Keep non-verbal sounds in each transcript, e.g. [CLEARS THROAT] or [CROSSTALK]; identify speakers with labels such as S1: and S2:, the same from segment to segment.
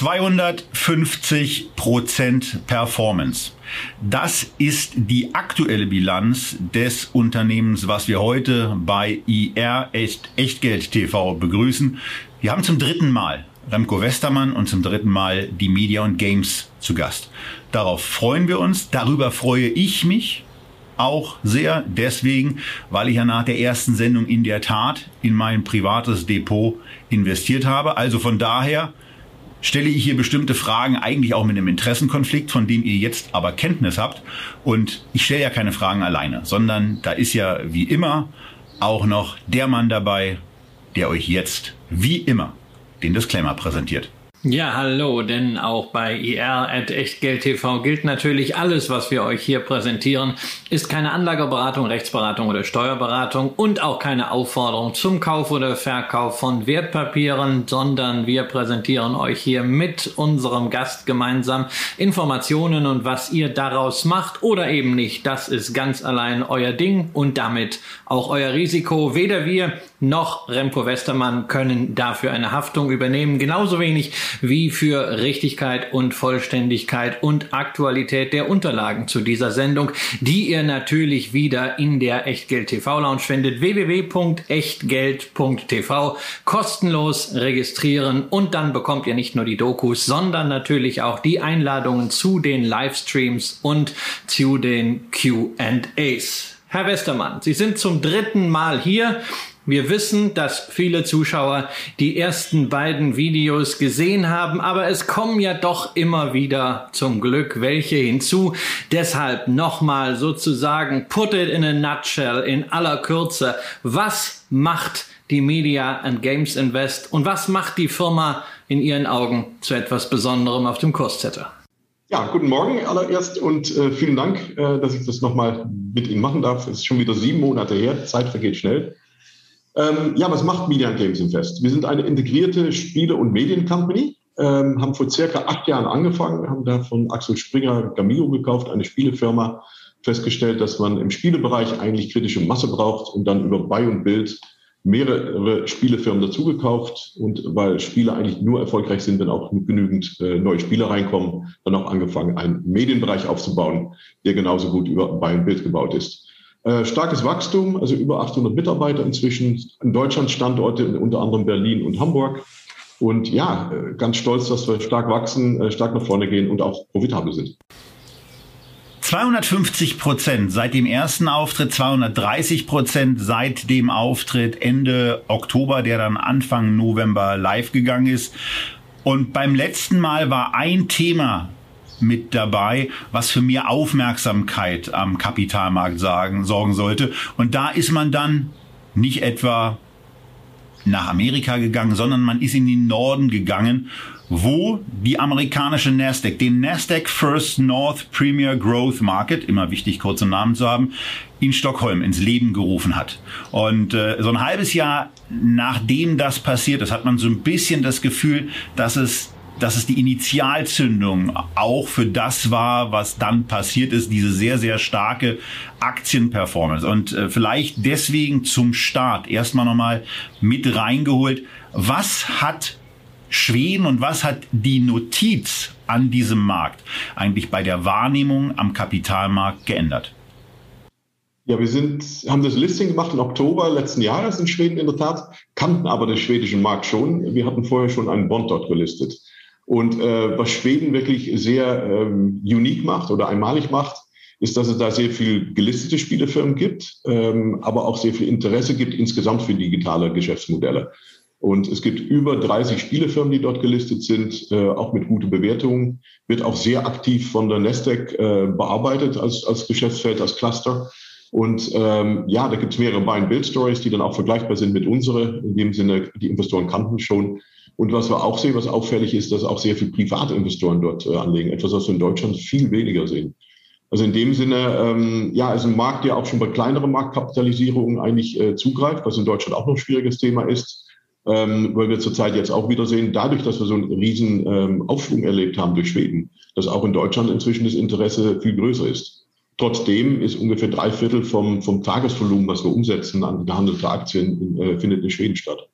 S1: Röhl.
S2: 250 Prozent Performance. Das ist die aktuelle Bilanz des Unternehmens, was wir heute bei IR Echt, Echtgeld TV begrüßen. Wir haben zum dritten Mal Remco Westermann und zum dritten Mal die Media und Games zu Gast. Darauf freuen wir uns. Darüber freue ich mich auch sehr. Deswegen, weil ich ja nach der ersten Sendung in der Tat in mein privates Depot investiert habe. Also von daher stelle ich hier bestimmte Fragen eigentlich auch mit einem Interessenkonflikt, von dem ihr jetzt aber Kenntnis habt. Und ich stelle ja keine Fragen alleine, sondern da ist ja wie immer auch noch der Mann dabei, der euch jetzt wie immer den Disclaimer präsentiert.
S3: Ja, hallo, denn auch bei IR at Echtgeld gilt natürlich alles, was wir euch hier präsentieren, ist keine Anlageberatung, Rechtsberatung oder Steuerberatung und auch keine Aufforderung zum Kauf oder Verkauf von Wertpapieren, sondern wir präsentieren euch hier mit unserem Gast gemeinsam Informationen und was ihr daraus macht oder eben nicht. Das ist ganz allein euer Ding und damit auch euer Risiko. Weder wir noch Remco Westermann können dafür eine Haftung übernehmen. Genauso wenig wie für Richtigkeit und Vollständigkeit und Aktualität der Unterlagen zu dieser Sendung, die ihr natürlich wieder in der Echtgeld TV Lounge findet. www.echtgeld.tv kostenlos registrieren und dann bekommt ihr nicht nur die Dokus, sondern natürlich auch die Einladungen zu den Livestreams und zu den Q&As. Herr Westermann, Sie sind zum dritten Mal hier. Wir wissen, dass viele Zuschauer die ersten beiden Videos gesehen haben, aber es kommen ja doch immer wieder zum Glück welche hinzu. Deshalb nochmal sozusagen put it in a nutshell in aller Kürze. Was macht die Media and Games Invest und was macht die Firma in Ihren Augen zu etwas Besonderem auf dem Kurszettel?
S4: Ja, guten Morgen allererst und äh, vielen Dank, äh, dass ich das nochmal mit Ihnen machen darf. Es ist schon wieder sieben Monate her, Zeit vergeht schnell. Ähm, ja, was macht Media Games Invest? Wir sind eine integrierte Spiele- und Mediencompany, ähm, haben vor circa acht Jahren angefangen, haben da von Axel Springer Gamio gekauft, eine Spielefirma, festgestellt, dass man im Spielebereich eigentlich kritische Masse braucht und dann über Buy und Build mehrere Spielefirmen dazugekauft und weil Spiele eigentlich nur erfolgreich sind, wenn auch genügend äh, neue Spieler reinkommen, dann auch angefangen, einen Medienbereich aufzubauen, der genauso gut über Buy und Build gebaut ist. Äh, starkes Wachstum, also über 800 Mitarbeiter inzwischen, in Deutschland Standorte, unter anderem Berlin und Hamburg. Und ja, äh, ganz stolz, dass wir stark wachsen, äh, stark nach vorne gehen und auch profitabel sind.
S2: 250 Prozent seit dem ersten Auftritt, 230 Prozent seit dem Auftritt Ende Oktober, der dann Anfang November live gegangen ist. Und beim letzten Mal war ein Thema mit dabei, was für mehr Aufmerksamkeit am Kapitalmarkt sagen, sorgen sollte. Und da ist man dann nicht etwa nach Amerika gegangen, sondern man ist in den Norden gegangen, wo die amerikanische Nasdaq, den Nasdaq First North Premier Growth Market, immer wichtig, kurze Namen zu haben, in Stockholm ins Leben gerufen hat. Und äh, so ein halbes Jahr nachdem das passiert ist, hat man so ein bisschen das Gefühl, dass es dass es die Initialzündung auch für das war, was dann passiert ist, diese sehr, sehr starke Aktienperformance. Und äh, vielleicht deswegen zum Start erstmal nochmal mit reingeholt. Was hat Schweden und was hat die Notiz an diesem Markt eigentlich bei der Wahrnehmung am Kapitalmarkt geändert?
S4: Ja, wir sind, haben das Listing gemacht im Oktober letzten Jahres in Schweden in der Tat, kannten aber den schwedischen Markt schon. Wir hatten vorher schon einen Bond dort gelistet. Und äh, was Schweden wirklich sehr ähm, unique macht oder einmalig macht, ist, dass es da sehr viel gelistete Spielefirmen gibt, ähm, aber auch sehr viel Interesse gibt insgesamt für digitale Geschäftsmodelle. Und es gibt über 30 Spielefirmen, die dort gelistet sind, äh, auch mit guten Bewertungen. Wird auch sehr aktiv von der Nasdaq äh, bearbeitet als, als Geschäftsfeld, als Cluster. Und ähm, ja, da gibt es mehrere Buy-and-Build-Stories, die dann auch vergleichbar sind mit unsere. In dem Sinne, die Investoren kannten schon. Und was wir auch sehen, was auffällig ist, dass auch sehr viele private Investoren dort äh, anlegen. Etwas, was wir in Deutschland viel weniger sehen. Also in dem Sinne, ähm, ja, ist ein Markt, der auch schon bei kleineren Marktkapitalisierungen eigentlich äh, zugreift, was in Deutschland auch noch ein schwieriges Thema ist, ähm, weil wir zurzeit jetzt auch wieder sehen, dadurch, dass wir so einen riesen ähm, Aufschwung erlebt haben durch Schweden, dass auch in Deutschland inzwischen das Interesse viel größer ist. Trotzdem ist ungefähr drei Viertel vom, vom Tagesvolumen, was wir umsetzen an gehandelte Aktien, äh, findet in Schweden statt.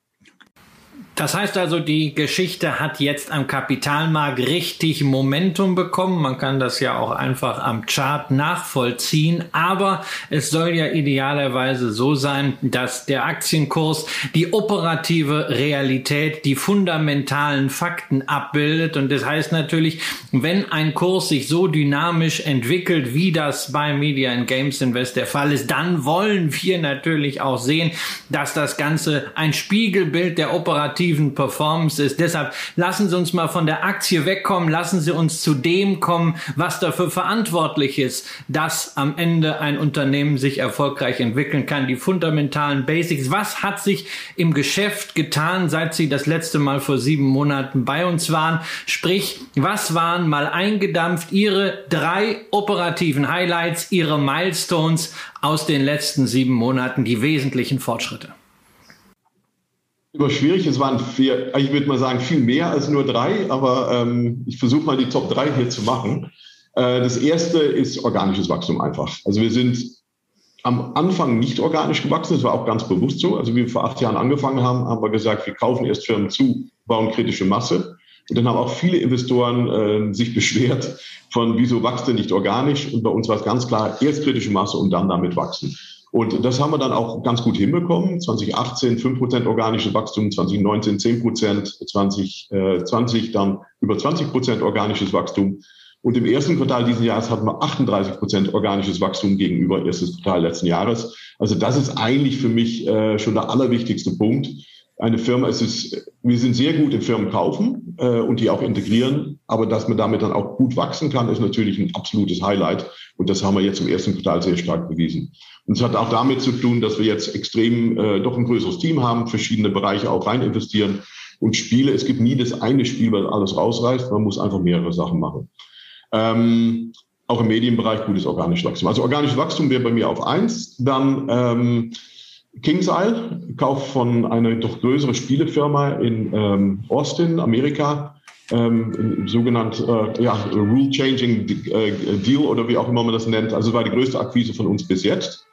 S3: Das heißt also, die Geschichte hat jetzt am Kapitalmarkt richtig Momentum bekommen. Man kann das ja auch einfach am Chart nachvollziehen. Aber es soll ja idealerweise so sein, dass der Aktienkurs die operative Realität, die fundamentalen Fakten abbildet. Und das heißt natürlich, wenn ein Kurs sich so dynamisch entwickelt, wie das bei Media and Games Invest der Fall ist, dann wollen wir natürlich auch sehen, dass das Ganze ein Spiegelbild der operativen operativen Performance ist. Deshalb lassen Sie uns mal von der Aktie wegkommen, lassen Sie uns zu dem kommen, was dafür verantwortlich ist, dass am Ende ein Unternehmen sich erfolgreich entwickeln kann. Die fundamentalen Basics. Was hat sich im Geschäft getan, seit Sie das letzte Mal vor sieben Monaten bei uns waren? Sprich, was waren mal eingedampft Ihre drei operativen Highlights, Ihre Milestones aus den letzten sieben Monaten, die wesentlichen Fortschritte?
S4: Immer schwierig, es waren vier, ich würde mal sagen, viel mehr als nur drei, aber ähm, ich versuche mal die Top drei hier zu machen. Äh, das erste ist organisches Wachstum einfach. Also wir sind am Anfang nicht organisch gewachsen, das war auch ganz bewusst so. Also wie wir vor acht Jahren angefangen haben, haben wir gesagt, wir kaufen erst Firmen zu, bauen kritische Masse. Und dann haben auch viele Investoren äh, sich [LAUGHS] beschwert von, wieso wächst ihr nicht organisch? Und bei uns war es ganz klar, erst kritische Masse und dann damit wachsen. Und das haben wir dann auch ganz gut hinbekommen. 2018 5% organisches Wachstum, 2019 10%, 2020 dann über 20% organisches Wachstum. Und im ersten Quartal dieses Jahres hatten wir 38 Prozent organisches Wachstum gegenüber erstes Quartal letzten Jahres. Also das ist eigentlich für mich äh, schon der allerwichtigste Punkt. Eine Firma, es ist, wir sind sehr gut in Firmen kaufen äh, und die auch integrieren, aber dass man damit dann auch gut wachsen kann, ist natürlich ein absolutes Highlight. Und das haben wir jetzt im ersten Quartal sehr stark bewiesen. Und es hat auch damit zu tun, dass wir jetzt extrem äh, doch ein größeres Team haben, verschiedene Bereiche auch rein investieren und Spiele. Es gibt nie das eine Spiel, was alles rausreißt. Man muss einfach mehrere Sachen machen. Ähm, auch im Medienbereich gutes organisches Wachstum. Also organisches Wachstum wäre bei mir auf eins. Dann ähm, KingsIsle, Kauf von einer doch größeren Spielefirma in ähm, Austin, Amerika. Ähm, sogenannt äh, ja, Rule Changing äh, Deal oder wie auch immer man das nennt. Also war die größte Akquise von uns bis jetzt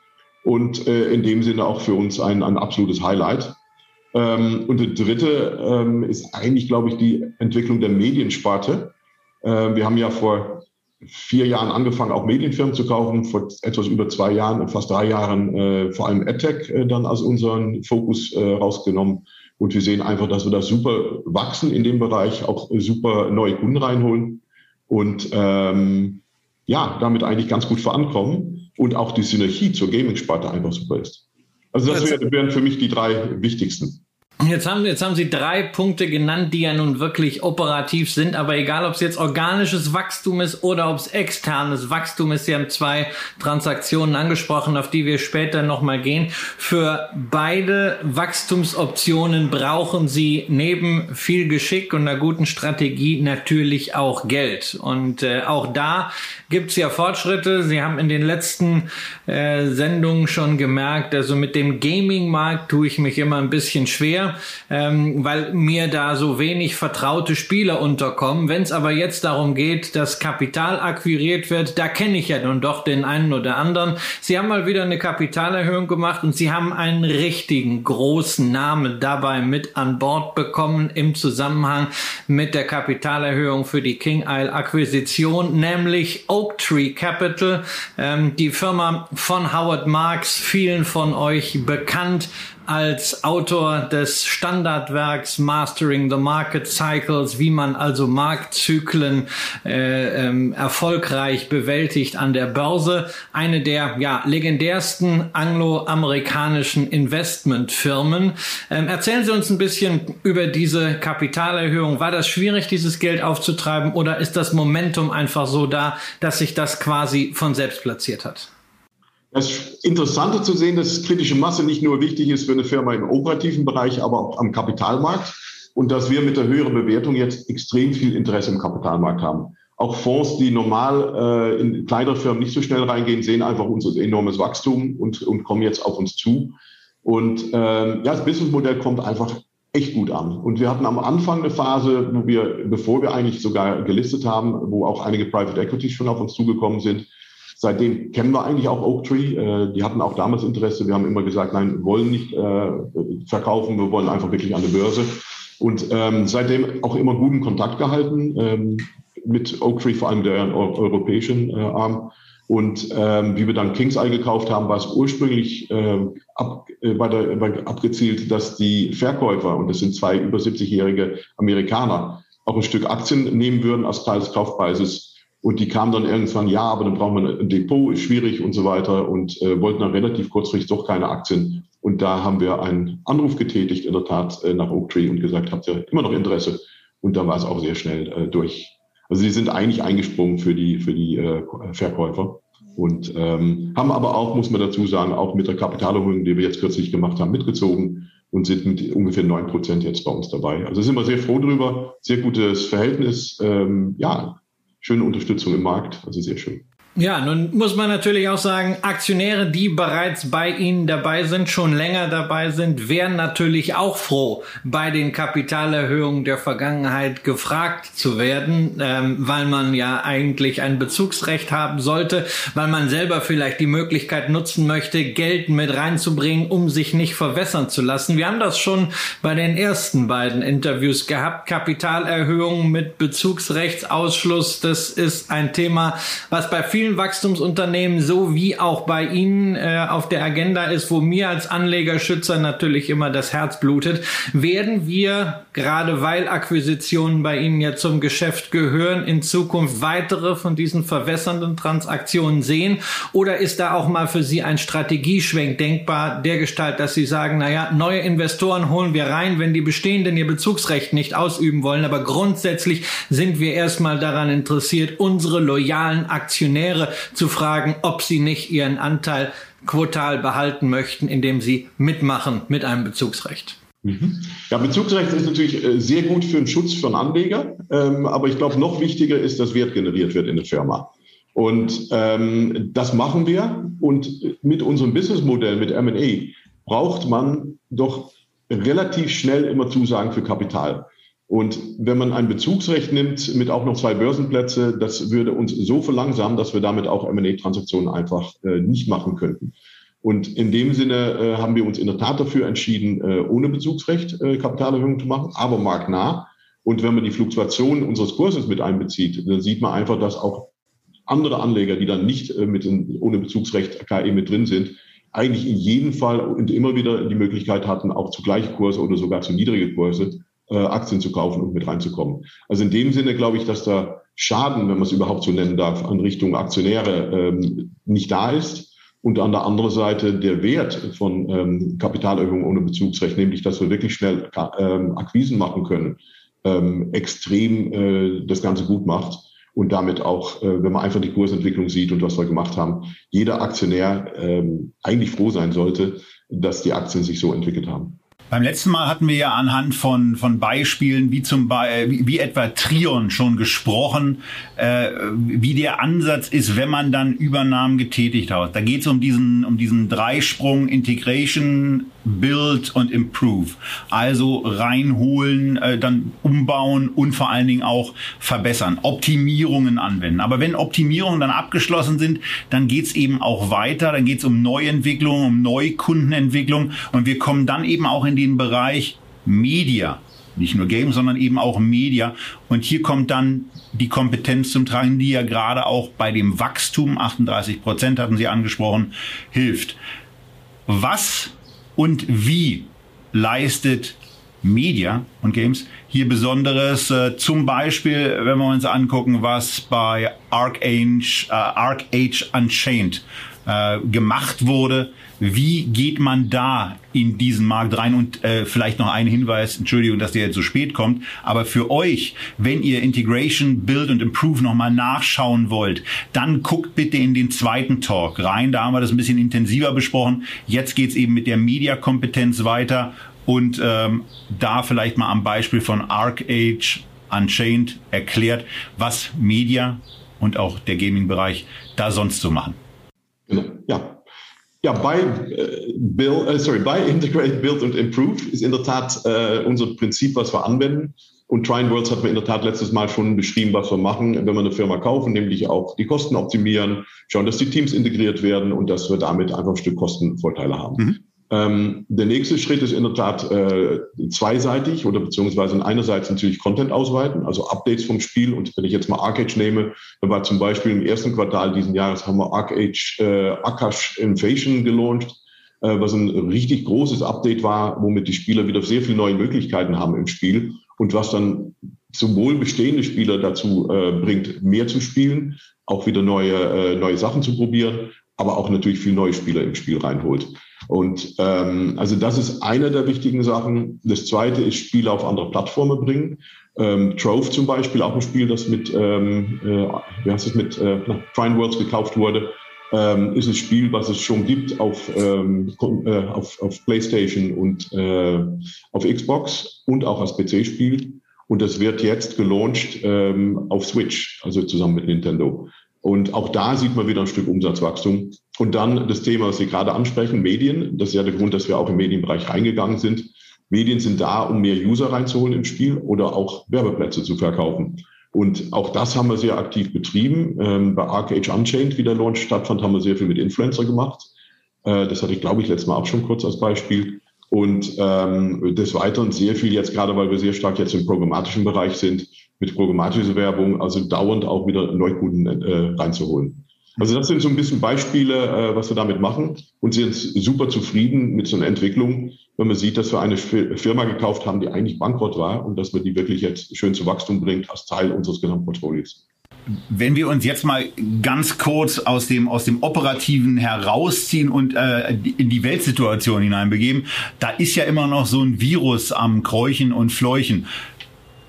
S4: und äh, in dem Sinne auch für uns ein, ein absolutes Highlight. Ähm, und der dritte ähm, ist eigentlich, glaube ich, die Entwicklung der Mediensparte. Äh, wir haben ja vor vier Jahren angefangen, auch Medienfirmen zu kaufen, vor etwas über zwei Jahren, fast drei Jahren äh, vor allem AdTech äh, dann als unseren Fokus äh, rausgenommen. Und wir sehen einfach, dass wir da super wachsen in dem Bereich, auch super neue Kunden reinholen und ähm, ja, damit eigentlich ganz gut vorankommen und auch die Synergie zur Gaming-Sparte einfach super ist. Also das wären für mich die drei wichtigsten.
S3: Jetzt haben, jetzt haben Sie drei Punkte genannt, die ja nun wirklich operativ sind, aber egal, ob es jetzt organisches Wachstum ist oder ob es externes Wachstum ist, Sie haben zwei Transaktionen angesprochen, auf die wir später nochmal gehen. Für beide Wachstumsoptionen brauchen Sie neben viel Geschick und einer guten Strategie natürlich auch Geld. Und äh, auch da gibt es ja Fortschritte. Sie haben in den letzten äh, Sendungen schon gemerkt, also mit dem Gaming-Markt tue ich mich immer ein bisschen schwer, ähm, weil mir da so wenig vertraute Spieler unterkommen. Wenn es aber jetzt darum geht, dass Kapital akquiriert wird, da kenne ich ja nun doch den einen oder anderen. Sie haben mal wieder eine Kapitalerhöhung gemacht und Sie haben einen richtigen großen Namen dabei mit an Bord bekommen im Zusammenhang mit der Kapitalerhöhung für die King Isle Akquisition, nämlich Oak Tree Capital, ähm, die Firma von Howard Marks, vielen von euch bekannt als Autor des Standardwerks Mastering the Market Cycles, wie man also Marktzyklen äh, ähm, erfolgreich bewältigt an der Börse. Eine der ja, legendärsten angloamerikanischen Investmentfirmen. Ähm, erzählen Sie uns ein bisschen über diese Kapitalerhöhung. War das schwierig, dieses Geld aufzutreiben oder ist das Momentum einfach so da, dass sich das quasi von selbst platziert hat?
S4: Das Interessante zu sehen, dass kritische Masse nicht nur wichtig ist für eine Firma im operativen Bereich, aber auch am Kapitalmarkt und dass wir mit der höheren Bewertung jetzt extrem viel Interesse im Kapitalmarkt haben. Auch Fonds, die normal äh, in kleinere Firmen nicht so schnell reingehen, sehen einfach unser enormes Wachstum und, und kommen jetzt auf uns zu. Und ähm, ja, das Businessmodell kommt einfach echt gut an. Und wir hatten am Anfang eine Phase, wo wir, bevor wir eigentlich sogar gelistet haben, wo auch einige Private Equities schon auf uns zugekommen sind. Seitdem kennen wir eigentlich auch Oaktree. Äh, die hatten auch damals Interesse. Wir haben immer gesagt, nein, wir wollen nicht äh, verkaufen, wir wollen einfach wirklich an die Börse. Und ähm, seitdem auch immer guten Kontakt gehalten ähm, mit Oaktree, vor allem der europäischen äh, Arm. Und ähm, wie wir dann Kings eingekauft haben, war es ursprünglich äh, ab, äh, bei der, bei, abgezielt, dass die Verkäufer, und das sind zwei über 70-jährige Amerikaner, auch ein Stück Aktien nehmen würden als Teil des Kaufpreises. Und die kamen dann irgendwann, ja, aber dann brauchen wir ein Depot, ist schwierig und so weiter und äh, wollten dann relativ kurzfristig doch keine Aktien. Und da haben wir einen Anruf getätigt, in der Tat, äh, nach Oaktree und gesagt, habt ihr immer noch Interesse? Und dann war es auch sehr schnell äh, durch. Also die sind eigentlich eingesprungen für die, für die äh, Verkäufer. Und ähm, haben aber auch, muss man dazu sagen, auch mit der Kapitalerhöhung, die wir jetzt kürzlich gemacht haben, mitgezogen und sind mit ungefähr neun Prozent jetzt bei uns dabei. Also sind wir sehr froh drüber, sehr gutes Verhältnis, ähm, ja, schöne Unterstützung im Markt, also sehr schön.
S3: Ja, nun muss man natürlich auch sagen, Aktionäre, die bereits bei Ihnen dabei sind, schon länger dabei sind, wären natürlich auch froh, bei den Kapitalerhöhungen der Vergangenheit gefragt zu werden, ähm, weil man ja eigentlich ein Bezugsrecht haben sollte, weil man selber vielleicht die Möglichkeit nutzen möchte, Geld mit reinzubringen, um sich nicht verwässern zu lassen. Wir haben das schon bei den ersten beiden Interviews gehabt. Kapitalerhöhungen mit Bezugsrechtsausschluss, das ist ein Thema, was bei vielen vielen Wachstumsunternehmen so wie auch bei Ihnen äh, auf der Agenda ist, wo mir als Anlegerschützer natürlich immer das Herz blutet, werden wir, gerade weil Akquisitionen bei Ihnen ja zum Geschäft gehören, in Zukunft weitere von diesen verwässernden Transaktionen sehen? Oder ist da auch mal für Sie ein Strategieschwenk denkbar, der Gestalt, dass Sie sagen, naja, neue Investoren holen wir rein, wenn die bestehenden ihr Bezugsrecht nicht ausüben wollen, aber grundsätzlich sind wir erstmal daran interessiert, unsere loyalen Aktionäre zu fragen, ob sie nicht ihren Anteil quotal behalten möchten, indem sie mitmachen mit einem Bezugsrecht.
S4: Mhm. Ja, Bezugsrecht ist natürlich äh, sehr gut für den Schutz von Anleger, ähm, aber ich glaube, noch wichtiger ist, dass Wert generiert wird in der Firma. Und ähm, das machen wir. Und mit unserem Businessmodell, mit M&A, braucht man doch relativ schnell immer Zusagen für Kapital. Und wenn man ein Bezugsrecht nimmt mit auch noch zwei Börsenplätze, das würde uns so verlangsamen, dass wir damit auch M&A-Transaktionen einfach äh, nicht machen könnten. Und in dem Sinne äh, haben wir uns in der Tat dafür entschieden, äh, ohne Bezugsrecht äh, Kapitalerhöhungen zu machen, aber marktnah. Und wenn man die Fluktuation unseres Kurses mit einbezieht, dann sieht man einfach, dass auch andere Anleger, die dann nicht äh, mit in, ohne Bezugsrecht KE mit drin sind, eigentlich in jedem Fall und immer wieder die Möglichkeit hatten, auch zu Gleichkurse oder sogar zu niedrige Kurse äh, Aktien zu kaufen und mit reinzukommen. Also in dem Sinne glaube ich, dass der Schaden, wenn man es überhaupt so nennen darf, an Richtung Aktionäre ähm, nicht da ist. Und an der anderen Seite der Wert von ähm, Kapitalerhöhung ohne Bezugsrecht, nämlich dass wir wirklich schnell ähm, Akquisen machen können, ähm, extrem äh, das Ganze gut macht. Und damit auch, äh, wenn man einfach die Kursentwicklung sieht und was wir gemacht haben, jeder Aktionär ähm, eigentlich froh sein sollte, dass die Aktien sich so entwickelt haben.
S2: Beim letzten Mal hatten wir ja anhand von, von Beispielen wie zum Beispiel, wie, wie etwa Trion schon gesprochen, äh, wie der Ansatz ist, wenn man dann Übernahmen getätigt hat. Da geht es um diesen, um diesen Dreisprung Integration, Build und Improve. Also reinholen, äh, dann umbauen und vor allen Dingen auch verbessern, Optimierungen anwenden. Aber wenn Optimierungen dann abgeschlossen sind, dann geht's eben auch weiter, dann geht's um Neuentwicklung, um Neukundenentwicklung und wir kommen dann eben auch in den Bereich Media. Nicht nur Game, sondern eben auch Media. Und hier kommt dann die Kompetenz zum Tragen, die ja gerade auch bei dem Wachstum, 38 Prozent hatten Sie angesprochen, hilft. Was und wie leistet Media und Games hier Besonderes. Äh, zum Beispiel, wenn wir uns angucken, was bei Arcage, äh, Arcage Unchained äh, gemacht wurde. Wie geht man da in diesen Markt rein? Und äh, vielleicht noch ein Hinweis, Entschuldigung, dass der jetzt so spät kommt, aber für euch, wenn ihr Integration, Build und Improve nochmal nachschauen wollt, dann guckt bitte in den zweiten Talk rein. Da haben wir das ein bisschen intensiver besprochen. Jetzt geht's eben mit der Mediakompetenz weiter und ähm, da vielleicht mal am Beispiel von ArcAge Unchained erklärt, was Media und auch der Gaming-Bereich da sonst so machen.
S4: Genau, ja. Ja, bei, äh, Build, äh, sorry, bei Integrate, Build und Improve ist in der Tat äh, unser Prinzip, was wir anwenden. Und Trine Worlds hat mir in der Tat letztes Mal schon beschrieben, was wir machen, wenn wir eine Firma kaufen, nämlich auch die Kosten optimieren, schauen, dass die Teams integriert werden und dass wir damit einfach ein Stück Kostenvorteile haben. Mhm. Ähm, der nächste Schritt ist in der Tat äh, zweiseitig oder beziehungsweise einerseits natürlich Content ausweiten, also Updates vom Spiel. Und wenn ich jetzt mal Arcade nehme, da war zum Beispiel im ersten Quartal diesen Jahres haben wir Arcade äh, Akash Invasion gelauncht, äh, was ein richtig großes Update war, womit die Spieler wieder sehr viele neue Möglichkeiten haben im Spiel und was dann sowohl bestehende Spieler dazu äh, bringt, mehr zu spielen, auch wieder neue, äh, neue Sachen zu probieren, aber auch natürlich viel neue Spieler im Spiel reinholt. Und ähm, also das ist eine der wichtigen Sachen. Das zweite ist Spiele auf andere Plattformen bringen. Ähm, Trove zum Beispiel, auch ein Spiel, das mit, ähm, äh, wie heißt es, mit äh, Trine Worlds gekauft wurde, ähm, ist ein Spiel, was es schon gibt auf, ähm, äh, auf, auf PlayStation und äh, auf Xbox und auch als PC-Spiel. Und das wird jetzt gelauncht ähm, auf Switch, also zusammen mit Nintendo. Und auch da sieht man wieder ein Stück Umsatzwachstum. Und dann das Thema, was Sie gerade ansprechen, Medien. Das ist ja der Grund, dass wir auch im Medienbereich reingegangen sind. Medien sind da, um mehr User reinzuholen im Spiel oder auch Werbeplätze zu verkaufen. Und auch das haben wir sehr aktiv betrieben. Ähm, bei Arcade Unchained, wie der Launch stattfand, haben wir sehr viel mit Influencer gemacht. Äh, das hatte ich, glaube ich, letztes Mal auch schon kurz als Beispiel. Und ähm, des Weiteren sehr viel jetzt, gerade weil wir sehr stark jetzt im programmatischen Bereich sind, mit programmatischer Werbung, also dauernd auch wieder Neukunden äh, reinzuholen. Also das sind so ein bisschen Beispiele, äh, was wir damit machen und sind super zufrieden mit so einer Entwicklung, wenn man sieht, dass wir eine Firma gekauft haben, die eigentlich bankrott war und dass wir die wirklich jetzt schön zu Wachstum bringt als Teil unseres Gesamtportfolios.
S2: Wenn wir uns jetzt mal ganz kurz aus dem, aus dem Operativen herausziehen und äh, in die Weltsituation hineinbegeben, da ist ja immer noch so ein Virus am Kräuchen und Fleuchen.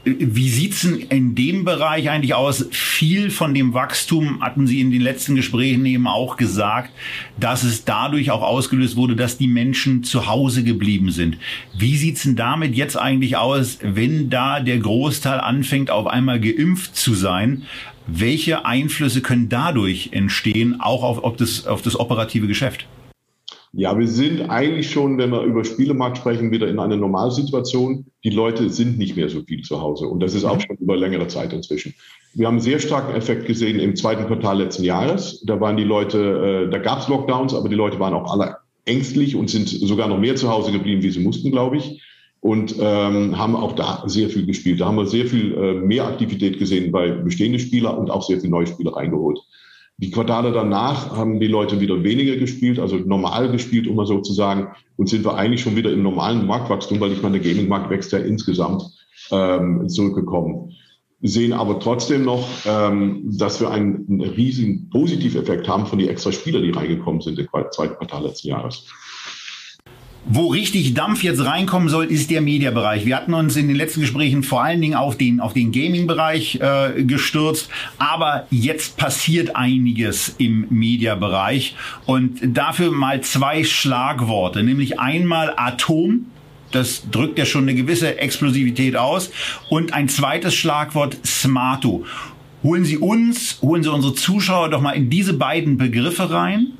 S2: Wie sieht's denn in dem Bereich eigentlich aus? Viel von dem Wachstum hatten Sie in den letzten Gesprächen eben auch gesagt, dass es dadurch auch ausgelöst wurde, dass die Menschen zu Hause geblieben sind. Wie sieht's denn damit jetzt eigentlich aus, wenn da der Großteil anfängt, auf einmal geimpft zu sein? Welche Einflüsse können dadurch entstehen, auch auf, auf, das, auf das operative Geschäft?
S4: Ja, wir sind eigentlich schon, wenn wir über Spielemarkt sprechen, wieder in einer Normalsituation. Die Leute sind nicht mehr so viel zu Hause und das ist auch mhm. schon über längere Zeit inzwischen. Wir haben einen sehr starken Effekt gesehen im zweiten Quartal letzten Jahres. Da waren die Leute, äh, da gab es Lockdowns, aber die Leute waren auch alle ängstlich und sind sogar noch mehr zu Hause geblieben, wie sie mussten, glaube ich. Und ähm, haben auch da sehr viel gespielt. Da haben wir sehr viel äh, mehr Aktivität gesehen bei bestehenden Spielern und auch sehr viele neue Spieler reingeholt. Die Quartale danach haben die Leute wieder weniger gespielt, also normal gespielt, um mal so zu sagen, und sind wir eigentlich schon wieder im normalen Marktwachstum, weil ich meine, der Gaming-Markt wächst ja insgesamt ähm, zurückgekommen. Sehen aber trotzdem noch, ähm, dass wir einen, einen riesigen Positiveffekt haben von den extra Spieler, die reingekommen sind im zweiten Quartal letzten Jahres.
S2: Wo richtig Dampf jetzt reinkommen soll, ist der Mediabereich. Wir hatten uns in den letzten Gesprächen vor allen Dingen auf den, auf den Gaming-Bereich äh, gestürzt, aber jetzt passiert einiges im Mediabereich und dafür mal zwei Schlagworte, nämlich einmal Atom, das drückt ja schon eine gewisse Explosivität aus. Und ein zweites Schlagwort Smarto. Holen Sie uns, holen Sie unsere Zuschauer doch mal in diese beiden Begriffe rein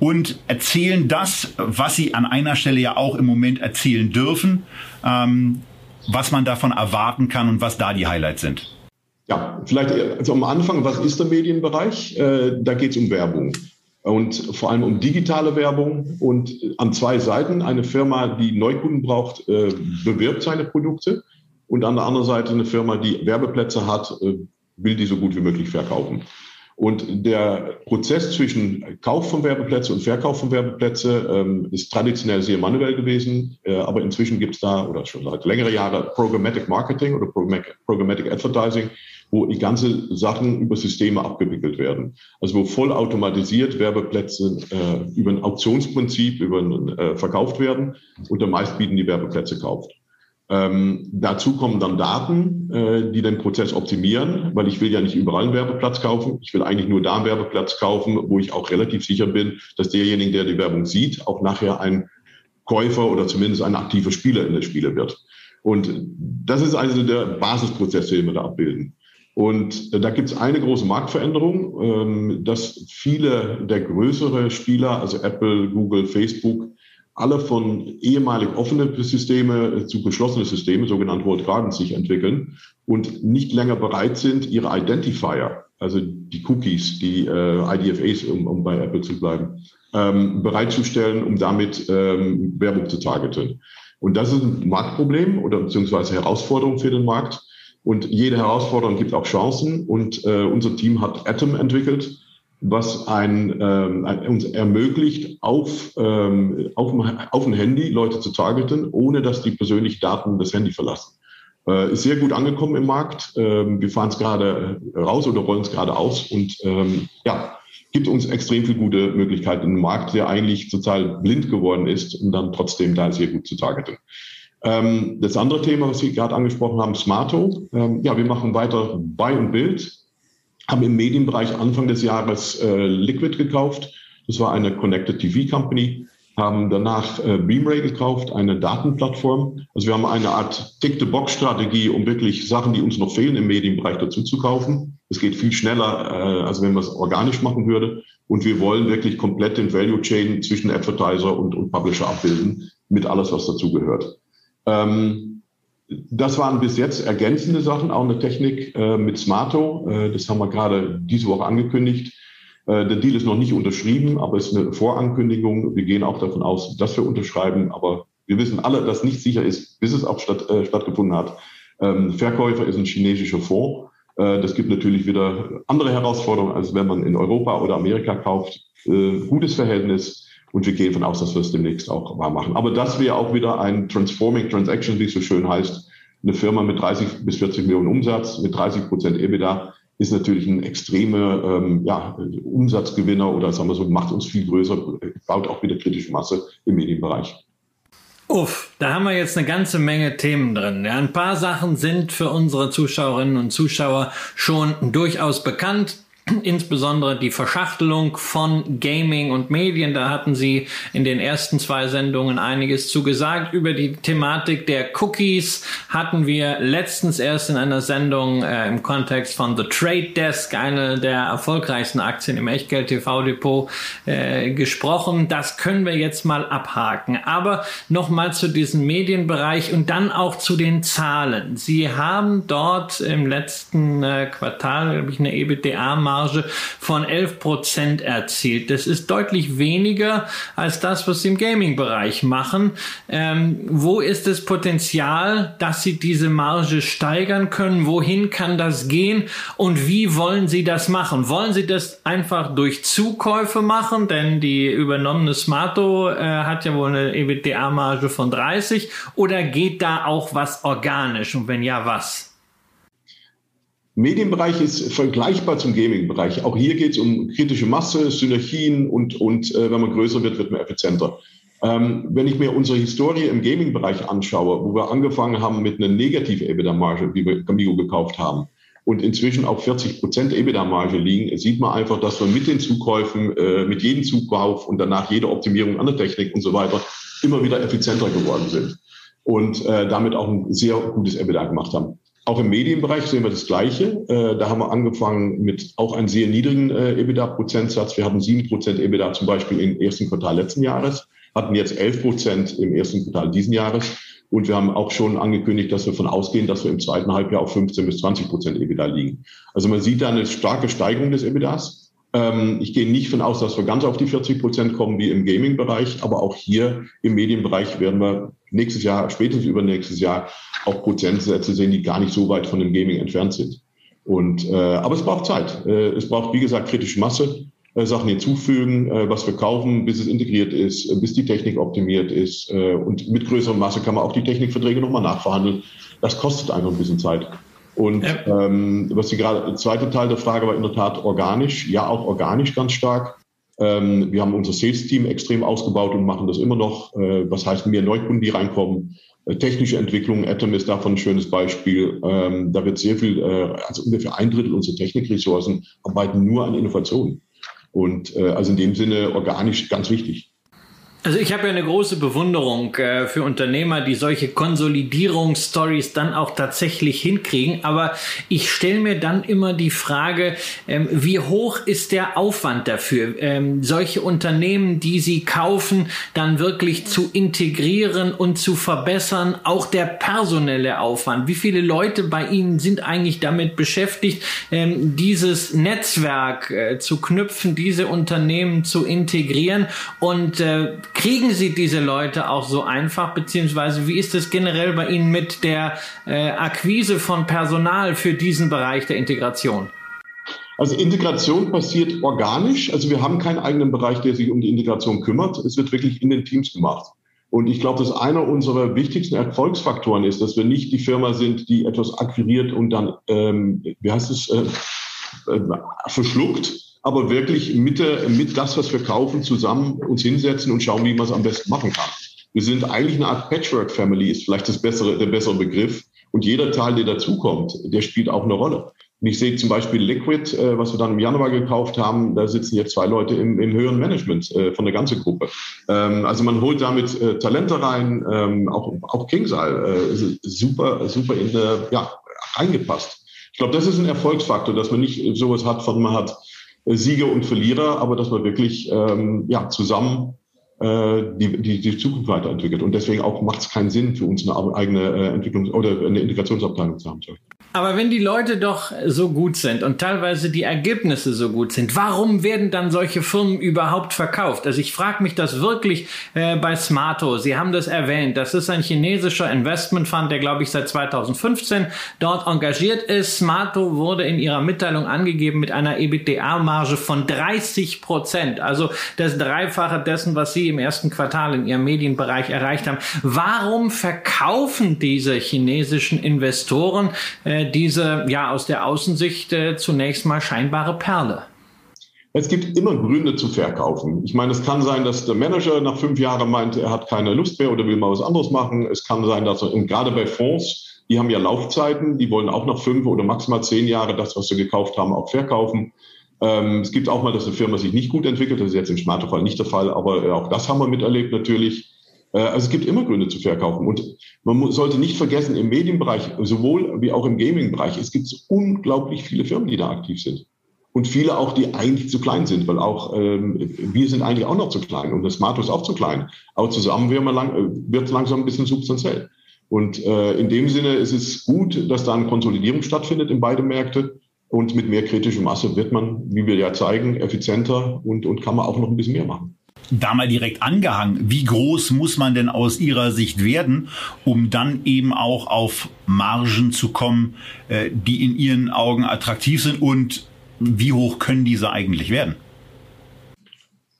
S2: und erzählen das, was sie an einer Stelle ja auch im Moment erzählen dürfen, ähm, was man davon erwarten kann und was da die Highlights sind.
S4: Ja, vielleicht also am Anfang, was ist der Medienbereich? Äh, da geht es um Werbung und vor allem um digitale Werbung und an zwei Seiten eine Firma, die Neukunden braucht, äh, bewirbt seine Produkte und an der anderen Seite eine Firma, die Werbeplätze hat, äh, will die so gut wie möglich verkaufen. Und der Prozess zwischen Kauf von Werbeplätze und Verkauf von Werbeplätze ähm, ist traditionell sehr manuell gewesen, äh, aber inzwischen gibt es da, oder schon seit längeren Jahren, Programmatic Marketing oder Programmatic Advertising, wo die ganze Sachen über Systeme abgewickelt werden. Also wo vollautomatisiert Werbeplätze äh, über ein Auktionsprinzip über ein, äh, verkauft werden und der meistbieten die Werbeplätze kauft. Ähm, dazu kommen dann Daten, äh, die den Prozess optimieren, weil ich will ja nicht überall einen Werbeplatz kaufen. Ich will eigentlich nur da einen Werbeplatz kaufen, wo ich auch relativ sicher bin, dass derjenige, der die Werbung sieht, auch nachher ein Käufer oder zumindest ein aktiver Spieler in der Spiele wird. Und das ist also der Basisprozess, den wir da abbilden. Und da gibt es eine große Marktveränderung, ähm, dass viele der größeren Spieler, also Apple, Google, Facebook, alle von ehemalig offenen Systeme zu geschlossene Systeme, sogenannte World sich entwickeln und nicht länger bereit sind, ihre Identifier, also die Cookies, die äh, IDFAs, um, um bei Apple zu bleiben, ähm, bereitzustellen, um damit ähm, Werbung zu targeten. Und das ist ein Marktproblem oder beziehungsweise Herausforderung für den Markt. Und jede Herausforderung gibt auch Chancen. Und äh, unser Team hat Atom entwickelt, was ein, ähm, uns ermöglicht, auf, ähm, auf, auf ein Handy Leute zu targeten, ohne dass die persönlichen Daten das Handy verlassen. Äh, ist sehr gut angekommen im Markt. Ähm, wir fahren es gerade raus oder rollen es gerade aus und ähm, ja, gibt uns extrem viele gute Möglichkeiten im Markt, der eigentlich total blind geworden ist, um dann trotzdem da sehr gut zu targeten. Ähm, das andere Thema, was Sie gerade angesprochen haben, Smarto. Ähm, ja, wir machen weiter Buy und Build, haben im Medienbereich Anfang des Jahres äh, Liquid gekauft. Das war eine Connected TV Company haben danach äh, Beamray gekauft, eine Datenplattform. Also wir haben eine Art Tick-the-Box-Strategie, um wirklich Sachen, die uns noch fehlen im Medienbereich dazu zu kaufen. Es geht viel schneller, äh, als wenn man es organisch machen würde. Und wir wollen wirklich komplett den Value Chain zwischen Advertiser und, und Publisher abbilden, mit alles, was dazugehört. Ähm, das waren bis jetzt ergänzende Sachen, auch eine Technik äh, mit Smarto. Äh, das haben wir gerade diese Woche angekündigt äh, der Deal ist noch nicht unterschrieben, aber es ist eine Vorankündigung. Wir gehen auch davon aus, dass wir unterschreiben, aber wir wissen alle, dass nicht sicher ist, bis es auch statt, äh, stattgefunden hat. Ähm, Verkäufer ist ein chinesischer Fonds. Äh, das gibt natürlich wieder andere Herausforderungen, als wenn man in Europa oder Amerika kauft. Äh, gutes Verhältnis und wir gehen davon aus, dass wir es demnächst auch wahr machen. Aber das wäre auch wieder ein Transforming Transaction, wie es so schön heißt. Eine Firma mit 30 bis 40 Millionen Umsatz, mit 30 Prozent EBITDA ist natürlich ein extremer ähm, ja, Umsatzgewinner oder sagen wir so, macht uns viel größer, baut auch wieder kritische Masse im Medienbereich.
S3: Uff, da haben wir jetzt eine ganze Menge Themen drin. Ja, ein paar Sachen sind für unsere Zuschauerinnen und Zuschauer schon durchaus bekannt insbesondere die Verschachtelung von Gaming und Medien. Da hatten Sie in den ersten zwei Sendungen einiges zu gesagt. Über die Thematik der Cookies hatten wir letztens erst in einer Sendung äh, im Kontext von The Trade Desk, eine der erfolgreichsten Aktien im Echtgeld TV Depot, äh, gesprochen. Das können wir jetzt mal abhaken. Aber nochmal zu diesem Medienbereich und dann auch zu den Zahlen. Sie haben dort im letzten äh, Quartal, glaube ich, eine EBITDA mal Marge von 11 Prozent erzielt. Das ist deutlich weniger als das, was sie im Gaming-Bereich machen. Ähm, wo ist das Potenzial, dass sie diese Marge steigern können? Wohin kann das gehen? Und wie wollen sie das machen? Wollen sie das einfach durch Zukäufe machen? Denn die übernommene Smarto äh, hat ja wohl eine EBITDA-Marge von 30. Oder geht da auch was organisch? Und wenn ja, was?
S4: Medienbereich ist vergleichbar zum Gaming-Bereich. Auch hier geht es um kritische Masse, Synergien und, und äh, wenn man größer wird, wird man effizienter. Ähm, wenn ich mir unsere Historie im Gaming-Bereich anschaue, wo wir angefangen haben mit einer negativen EBITDA-Marge, wie wir Gamigo gekauft haben, und inzwischen auf 40 Prozent EBITDA-Marge liegen, sieht man einfach, dass wir mit den Zukäufen, äh, mit jedem Zukauf und danach jeder Optimierung an der Technik und so weiter immer wieder effizienter geworden sind und äh, damit auch ein sehr gutes EBITDA gemacht haben. Auch im Medienbereich sehen wir das Gleiche. Äh, da haben wir angefangen mit auch einem sehr niedrigen äh, EBITDA-Prozentsatz. Wir hatten sieben Prozent EBITDA zum Beispiel im ersten Quartal letzten Jahres, hatten jetzt elf Prozent im ersten Quartal diesen Jahres. Und wir haben auch schon angekündigt, dass wir von ausgehen, dass wir im zweiten Halbjahr auf 15 bis 20 Prozent EBITDA liegen. Also man sieht da eine starke Steigerung des EBITDAs. Ähm, ich gehe nicht von aus, dass wir ganz auf die 40 Prozent kommen wie im Gaming-Bereich, aber auch hier im Medienbereich werden wir nächstes Jahr, spätestens übernächstes Jahr auch Prozentsätze sehen, die gar nicht so weit von dem Gaming entfernt sind. Und, äh, aber es braucht Zeit. Äh, es braucht, wie gesagt, kritische Masse, äh, Sachen hinzufügen, äh, was wir kaufen, bis es integriert ist, äh, bis die Technik optimiert ist. Und mit größerer Masse kann man auch die Technikverträge nochmal nachverhandeln. Das kostet einfach ein bisschen Zeit. Und ja. ähm, was Sie gerade, der zweite Teil der Frage war in der Tat organisch. Ja, auch organisch ganz stark. Ähm, wir haben unser Sales-Team extrem ausgebaut und machen das immer noch. Äh, was heißt mehr Neukunden, die reinkommen? Äh, technische Entwicklung, Atom ist davon ein schönes Beispiel. Ähm, da wird sehr viel, äh, also ungefähr ein Drittel unserer Technikressourcen arbeiten nur an Innovationen. Und äh, also in dem Sinne organisch ganz wichtig.
S3: Also ich habe ja eine große Bewunderung äh, für Unternehmer, die solche Konsolidierungsstories dann auch tatsächlich hinkriegen. Aber ich stelle mir dann immer die Frage, ähm, wie hoch ist der Aufwand dafür, ähm, solche Unternehmen, die sie kaufen, dann wirklich zu integrieren und zu verbessern. Auch der personelle Aufwand. Wie viele Leute bei Ihnen sind eigentlich damit beschäftigt, ähm, dieses Netzwerk äh, zu knüpfen, diese Unternehmen zu integrieren und äh, Kriegen Sie diese Leute auch so einfach, beziehungsweise wie ist es generell bei Ihnen mit der äh, Akquise von Personal für diesen Bereich der Integration?
S4: Also Integration passiert organisch. Also wir haben keinen eigenen Bereich, der sich um die Integration kümmert. Es wird wirklich in den Teams gemacht. Und ich glaube, dass einer unserer wichtigsten Erfolgsfaktoren ist, dass wir nicht die Firma sind, die etwas akquiriert und dann, ähm, wie heißt es, äh, äh, verschluckt, aber wirklich mit, der, mit das, was wir kaufen, zusammen uns hinsetzen und schauen, wie man es am besten machen kann. Wir sind eigentlich eine Art Patchwork-Family, ist vielleicht das bessere, der bessere Begriff. Und jeder Teil, der dazukommt, der spielt auch eine Rolle. Und ich sehe zum Beispiel Liquid, äh, was wir dann im Januar gekauft haben, da sitzen jetzt zwei Leute im, im höheren Management äh, von der ganzen Gruppe. Ähm, also man holt damit äh, Talente rein, ähm, auch, auch Kingsal, äh, super, super in der, ja, reingepasst. Ich glaube, das ist ein Erfolgsfaktor, dass man nicht sowas hat, von man hat Sieger und Verlierer, aber dass man wirklich ähm, ja, zusammen äh, die, die, die Zukunft weiterentwickelt. Und deswegen auch macht es keinen Sinn für uns eine eigene äh, Entwicklungs- oder eine Integrationsabteilung zu haben.
S3: Aber wenn die Leute doch so gut sind und teilweise die Ergebnisse so gut sind, warum werden dann solche Firmen überhaupt verkauft? Also ich frage mich das wirklich äh, bei Smarto. Sie haben das erwähnt. Das ist ein chinesischer Investmentfund, der glaube ich seit 2015 dort engagiert ist. Smarto wurde in ihrer Mitteilung angegeben mit einer EBITDA-Marge von 30 Prozent. Also das Dreifache dessen, was Sie im ersten Quartal in Ihrem Medienbereich erreicht haben. Warum verkaufen diese chinesischen Investoren äh, diese ja aus der Außensicht äh, zunächst mal scheinbare Perle?
S4: Es gibt immer Gründe zu verkaufen. Ich meine, es kann sein, dass der Manager nach fünf Jahren meint, er hat keine Lust mehr oder will mal was anderes machen. Es kann sein, dass er, und gerade bei Fonds, die haben ja Laufzeiten, die wollen auch nach fünf oder maximal zehn Jahre das, was sie gekauft haben, auch verkaufen. Ähm, es gibt auch mal, dass eine Firma sich nicht gut entwickelt. Das ist jetzt im Smartphone nicht der Fall, aber äh, auch das haben wir miterlebt natürlich. Äh, also es gibt immer Gründe zu verkaufen. Und man sollte nicht vergessen, im Medienbereich, sowohl wie auch im Gaming-Bereich, es gibt unglaublich viele Firmen, die da aktiv sind. Und viele auch, die eigentlich zu klein sind, weil auch ähm, wir sind eigentlich auch noch zu klein und das Smarto ist auch zu klein. Aber zusammen wird, man lang, äh, langsam ein bisschen substanziell. Und äh, in dem Sinne ist es gut, dass da eine Konsolidierung stattfindet in beide Märkte. Und mit mehr kritischer Masse wird man, wie wir ja zeigen, effizienter und, und kann man auch noch ein bisschen mehr machen
S2: da mal direkt angehangen. Wie groß muss man denn aus Ihrer Sicht werden, um dann eben auch auf Margen zu kommen, äh, die in Ihren Augen attraktiv sind und wie hoch können diese eigentlich werden?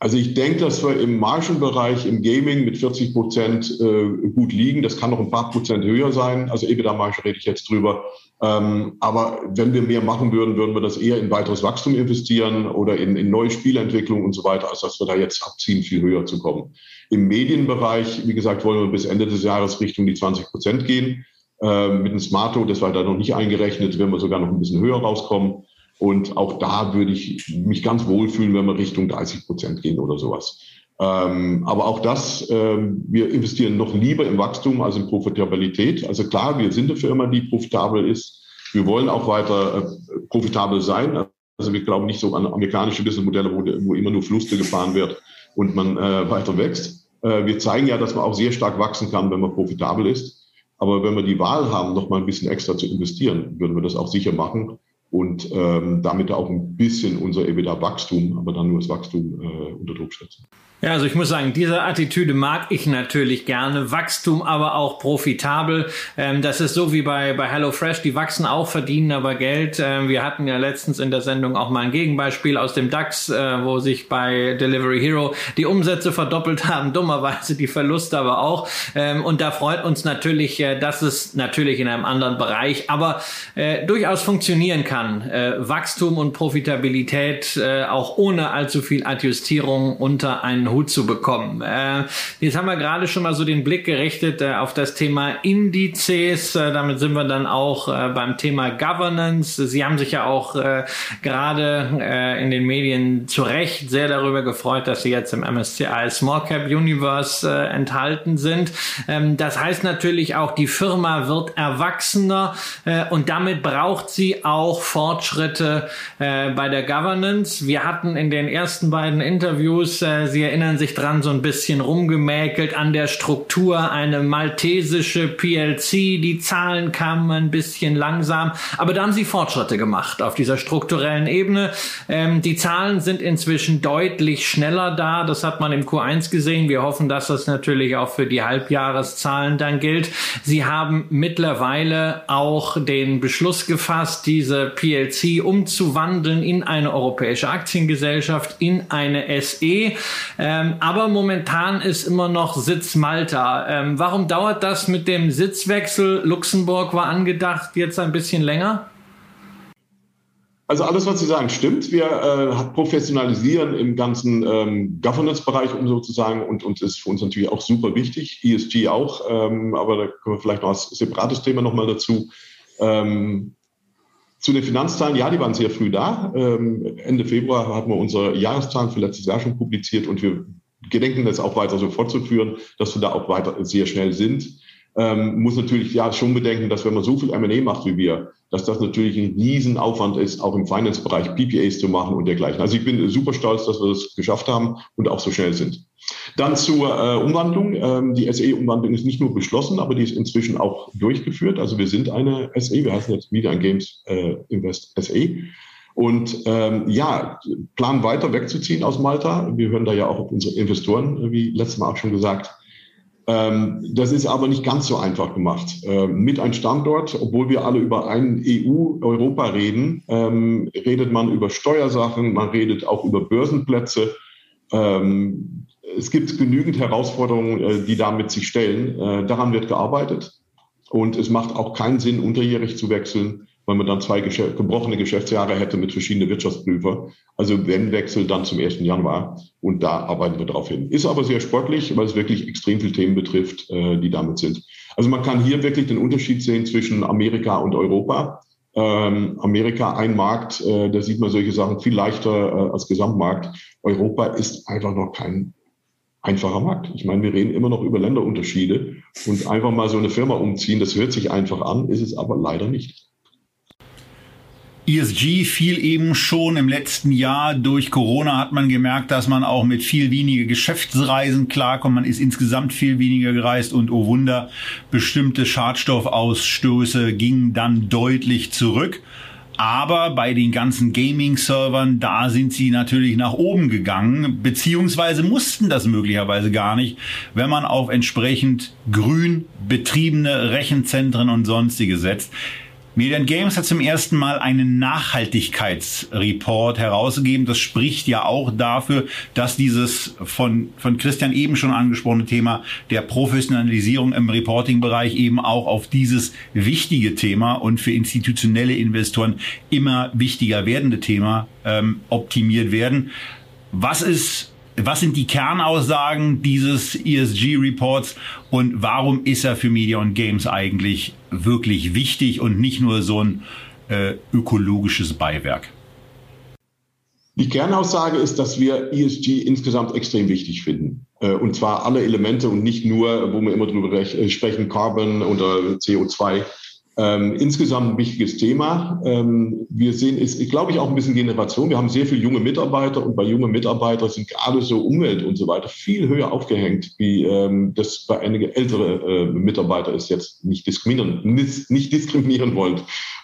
S4: Also ich denke, dass wir im Margenbereich im Gaming mit 40 Prozent äh, gut liegen. Das kann noch ein paar Prozent höher sein. Also EBITDA-Marge rede ich jetzt drüber. Ähm, aber wenn wir mehr machen würden, würden wir das eher in weiteres Wachstum investieren oder in, in neue Spielentwicklung und so weiter, als dass wir da jetzt abziehen, viel höher zu kommen. Im Medienbereich, wie gesagt, wollen wir bis Ende des Jahres Richtung die 20 Prozent gehen. Ähm, mit dem Smarto, das war da noch nicht eingerechnet, werden wir sogar noch ein bisschen höher rauskommen. Und auch da würde ich mich ganz wohlfühlen, wenn wir Richtung 30 Prozent gehen oder sowas. Ähm, aber auch das, ähm, wir investieren noch lieber im Wachstum als in Profitabilität. Also klar, wir sind eine Firma, die profitabel ist. Wir wollen auch weiter äh, profitabel sein. Also wir glauben nicht so an amerikanische Businessmodelle, wo, wo immer nur Fluste gefahren wird und man äh, weiter wächst. Äh, wir zeigen ja, dass man auch sehr stark wachsen kann, wenn man profitabel ist. Aber wenn wir die Wahl haben, noch mal ein bisschen extra zu investieren, würden wir das auch sicher machen und ähm, damit auch ein bisschen unser EBITDA-Wachstum, aber dann nur das Wachstum äh, unter Druck setzen.
S3: Ja, also ich muss sagen, diese Attitüde mag ich natürlich gerne. Wachstum, aber auch profitabel. Ähm, das ist so wie bei, bei HelloFresh. Die wachsen auch, verdienen aber Geld. Ähm, wir hatten ja letztens in der Sendung auch mal ein Gegenbeispiel aus dem DAX, äh, wo sich bei Delivery Hero die Umsätze verdoppelt haben. Dummerweise die Verluste aber auch. Ähm, und da freut uns natürlich, äh, dass es natürlich in einem anderen Bereich, aber äh, durchaus funktionieren kann. Äh, Wachstum und Profitabilität äh, auch ohne allzu viel Adjustierung unter einen Hut zu bekommen. Äh, jetzt haben wir gerade schon mal so den Blick gerichtet äh, auf das Thema Indizes. Äh, damit sind wir dann auch äh, beim Thema Governance. Sie haben sich ja auch äh, gerade äh, in den Medien zu Recht sehr darüber gefreut, dass Sie jetzt im MSCI Small Cap Universe enthalten sind. Ähm, das heißt natürlich auch, die Firma wird erwachsener und damit braucht sie auch Fortschritte bei der Governance. Wir hatten in den ersten beiden Interviews, Sie erinnern sich dran, so ein bisschen rumgemäkelt an der Struktur, eine maltesische PLC, die Zahlen kamen ein bisschen langsam, aber da haben Sie Fortschritte gemacht auf dieser strukturellen Ebene. Ähm, die Zahlen sind inzwischen deutlich schneller da, das hat man im Q1 gesehen. Wir hoffen, dass das natürlich auch für die Halbjahreszahlen dann gilt. Sie haben mittlerweile auch den Beschluss gefasst, diese PLC umzuwandeln in eine europäische Aktiengesellschaft, in eine SE. Ähm, aber momentan ist immer noch Sitz Malta. Ähm, warum dauert das mit dem Sitzwechsel? Luxemburg war angedacht, jetzt ein bisschen länger?
S4: Also alles, was Sie sagen, stimmt. Wir äh, professionalisieren im ganzen ähm, Governance-Bereich um sozusagen und, und ist für uns natürlich auch super wichtig, ESG auch, ähm, aber da können wir vielleicht noch als separates Thema nochmal dazu. Ähm, zu den Finanzzahlen, ja, die waren sehr früh da. Ähm, Ende Februar hatten wir unsere Jahreszahlen für letztes Jahr schon publiziert und wir gedenken das auch weiter so fortzuführen, dass wir da auch weiter sehr schnell sind. Ähm, muss natürlich ja schon bedenken, dass wenn man so viel M&A macht wie wir, dass das natürlich ein Riesenaufwand ist, auch im Finance-Bereich PPAs zu machen und dergleichen. Also ich bin super stolz, dass wir das geschafft haben und auch so schnell sind. Dann zur äh, Umwandlung. Ähm, die SE-Umwandlung ist nicht nur beschlossen, aber die ist inzwischen auch durchgeführt. Also wir sind eine SE, wir heißen jetzt wieder ein Games äh, Invest SE. Und ähm, ja, planen weiter wegzuziehen aus Malta. Wir hören da ja auch auf unsere Investoren, wie letztes Mal auch schon gesagt. Ähm, das ist aber nicht ganz so einfach gemacht. Ähm, mit einem Standort, obwohl wir alle über ein EU-Europa reden, ähm, redet man über Steuersachen, man redet auch über Börsenplätze. Es gibt genügend Herausforderungen, äh, die damit sich stellen. Äh, daran wird gearbeitet. Und es macht auch keinen Sinn, unterjährig zu wechseln, weil man dann zwei Geschäft gebrochene Geschäftsjahre hätte mit verschiedenen Wirtschaftsprüfer. Also wenn Wechsel, dann zum 1. Januar. Und da arbeiten wir darauf hin. Ist aber sehr sportlich, weil es wirklich extrem viele Themen betrifft, äh, die damit sind. Also man kann hier wirklich den Unterschied sehen zwischen Amerika und Europa. Ähm, Amerika ein Markt, äh, da sieht man solche Sachen viel leichter äh, als Gesamtmarkt. Europa ist einfach noch kein einfacher Markt. Ich meine, wir reden immer noch über Länderunterschiede und einfach mal so eine Firma umziehen, das hört sich einfach an, ist es aber leider nicht.
S2: ESG fiel eben schon im letzten Jahr. Durch Corona hat man gemerkt, dass man auch mit viel weniger Geschäftsreisen klarkommt. Man ist insgesamt viel weniger gereist und oh Wunder, bestimmte Schadstoffausstöße gingen dann deutlich zurück. Aber bei den ganzen Gaming-Servern, da sind sie natürlich nach oben gegangen, beziehungsweise mussten das möglicherweise gar nicht, wenn man auf entsprechend grün betriebene Rechenzentren und sonstige setzt. Median Games hat zum ersten Mal einen Nachhaltigkeitsreport herausgegeben. Das spricht ja auch dafür, dass dieses von, von Christian eben schon angesprochene Thema der Professionalisierung im Reporting-Bereich eben auch auf dieses wichtige Thema und für institutionelle Investoren immer wichtiger werdende Thema ähm, optimiert werden. Was ist was sind die Kernaussagen dieses ESG-Reports und warum ist er für Media und Games eigentlich wirklich wichtig und nicht nur so ein äh, ökologisches Beiwerk?
S4: Die Kernaussage ist, dass wir ESG insgesamt extrem wichtig finden. Äh, und zwar alle Elemente und nicht nur, wo wir immer drüber äh, sprechen, Carbon oder CO2, ähm, insgesamt ein wichtiges Thema. Ähm, wir sehen, ist, glaube ich, auch ein bisschen Generation. Wir haben sehr viele junge Mitarbeiter und bei jungen Mitarbeitern sind gerade so Umwelt und so weiter viel höher aufgehängt, wie ähm, das bei einigen ältere äh, Mitarbeiter ist jetzt nicht diskriminieren, nicht, diskriminieren wollen.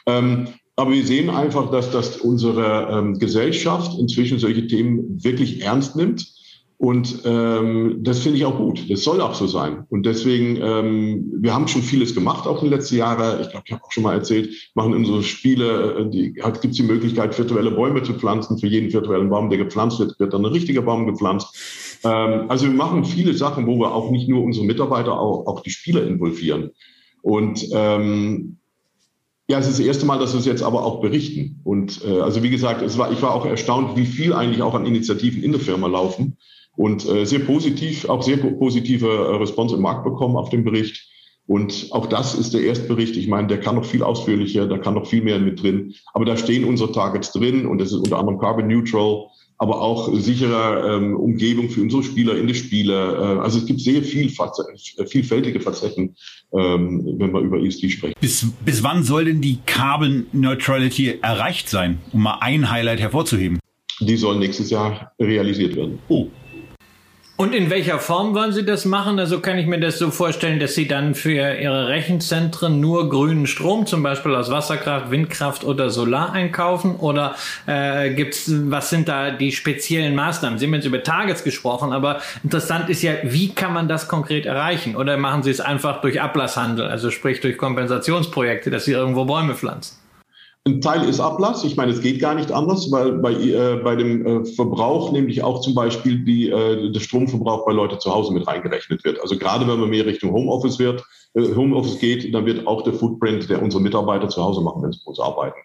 S4: Ähm, aber wir sehen einfach, dass, dass unsere ähm, Gesellschaft inzwischen solche Themen wirklich ernst nimmt und ähm, das finde ich auch gut. Das soll auch so sein. Und deswegen, ähm, wir haben schon vieles gemacht, auch in den letzten Jahren. Ich glaube, ich habe auch schon mal erzählt, machen unsere Spiele, äh, die gibt es die Möglichkeit, virtuelle Bäume zu pflanzen. Für jeden virtuellen Baum, der gepflanzt wird, wird dann ein richtiger Baum gepflanzt. Ähm, also wir machen viele Sachen, wo wir auch nicht nur unsere Mitarbeiter, auch, auch die Spieler involvieren. Und ähm, ja, es ist das erste Mal, dass wir es jetzt aber auch berichten. Und äh, also wie gesagt, es war, ich war auch erstaunt, wie viel eigentlich auch an Initiativen in der Firma laufen Und äh, sehr positiv, auch sehr positive äh, Response im Markt bekommen auf den Bericht. Und auch das ist der Erstbericht. Ich meine, der kann noch viel ausführlicher, da kann noch viel mehr mit drin. Aber da stehen unsere Targets drin und es ist unter anderem Carbon Neutral, aber auch sichere ähm, Umgebung für unsere Spieler in die Spiele. Äh, also es gibt sehr viel, vielfältige Facetten, ähm, wenn wir über ESG sprechen.
S2: Bis, bis wann soll denn die Carbon Neutrality erreicht sein, um mal ein Highlight hervorzuheben?
S4: Die soll nächstes Jahr realisiert werden.
S3: Oh, und in welcher Form wollen Sie das machen? Also kann ich mir das so vorstellen, dass Sie dann für Ihre Rechenzentren nur grünen Strom, zum Beispiel aus Wasserkraft, Windkraft oder Solar einkaufen? Oder äh, gibt's, was sind da die speziellen Maßnahmen? Sie haben jetzt über Targets gesprochen, aber interessant ist ja, wie kann man das konkret erreichen? Oder machen Sie es einfach durch Ablasshandel, also sprich durch Kompensationsprojekte, dass Sie irgendwo Bäume pflanzen?
S4: Ein Teil ist Ablass. Ich meine, es geht gar nicht anders, weil bei, äh, bei dem äh, Verbrauch nämlich auch zum Beispiel die, äh, der Stromverbrauch bei Leuten zu Hause mit reingerechnet wird. Also gerade wenn man mehr Richtung Homeoffice wird, äh, Homeoffice geht, dann wird auch der Footprint, der unsere Mitarbeiter zu Hause machen, wenn sie bei uns arbeiten,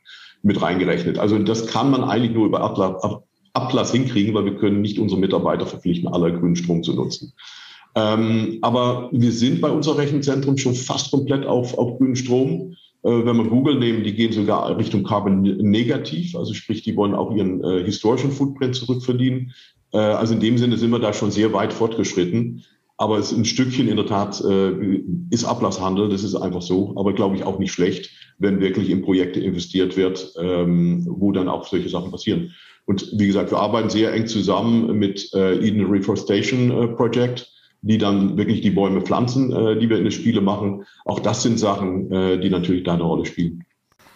S4: mit reingerechnet. Also das kann man eigentlich nur über Ablass, Ab, Ablass hinkriegen, weil wir können nicht unsere Mitarbeiter verpflichten, aller grünen Strom zu nutzen. Ähm, aber wir sind bei unserem Rechenzentrum schon fast komplett auf, auf grünen Strom. Äh, wenn wir Google nehmen, die gehen sogar Richtung Carbon negativ, also sprich, die wollen auch ihren äh, historischen Footprint zurückverdienen. Äh, also in dem Sinne sind wir da schon sehr weit fortgeschritten. Aber es ein Stückchen in der Tat äh, ist Ablasshandel, das ist einfach so, aber glaube ich auch nicht schlecht, wenn wirklich in Projekte investiert wird, ähm, wo dann auch solche Sachen passieren. Und wie gesagt, wir arbeiten sehr eng zusammen mit äh, Eden Reforestation äh, Project die dann wirklich die Bäume pflanzen, äh, die wir in den Spiele machen. Auch das sind Sachen, äh, die natürlich da eine Rolle spielen.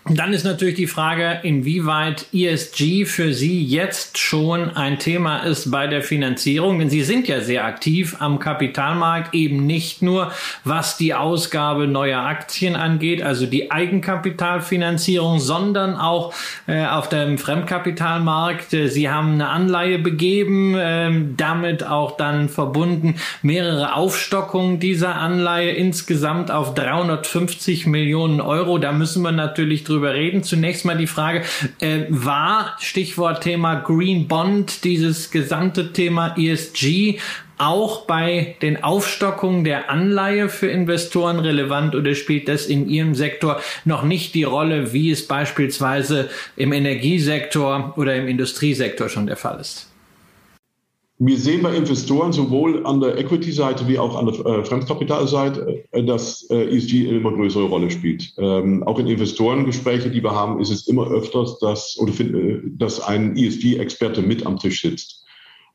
S3: Dann ist natürlich die Frage, inwieweit ESG für Sie jetzt schon ein Thema ist bei der Finanzierung, denn Sie sind ja sehr aktiv am Kapitalmarkt, eben nicht nur was die Ausgabe neuer Aktien angeht, also die Eigenkapitalfinanzierung, sondern auch äh, auf dem Fremdkapitalmarkt. Äh, Sie haben eine Anleihe begeben, äh, damit auch dann verbunden mehrere Aufstockungen dieser Anleihe insgesamt auf 350 Millionen Euro. Da müssen wir natürlich drüber reden. Zunächst mal die Frage, äh, war Stichwort Thema Green Bond, dieses gesamte Thema ESG, auch bei den Aufstockungen der Anleihe für Investoren relevant oder spielt das in Ihrem Sektor noch nicht die Rolle, wie es beispielsweise im Energiesektor oder im Industriesektor schon der Fall ist?
S4: Wir sehen bei Investoren sowohl an der Equity-Seite wie auch an der äh, Fremdkapitalseite, äh, dass äh, ESG eine immer größere Rolle spielt. Ähm, auch in Investorengesprächen, die wir haben, ist es immer öfters, dass, oder, äh, dass ein ESG-Experte mit am Tisch sitzt.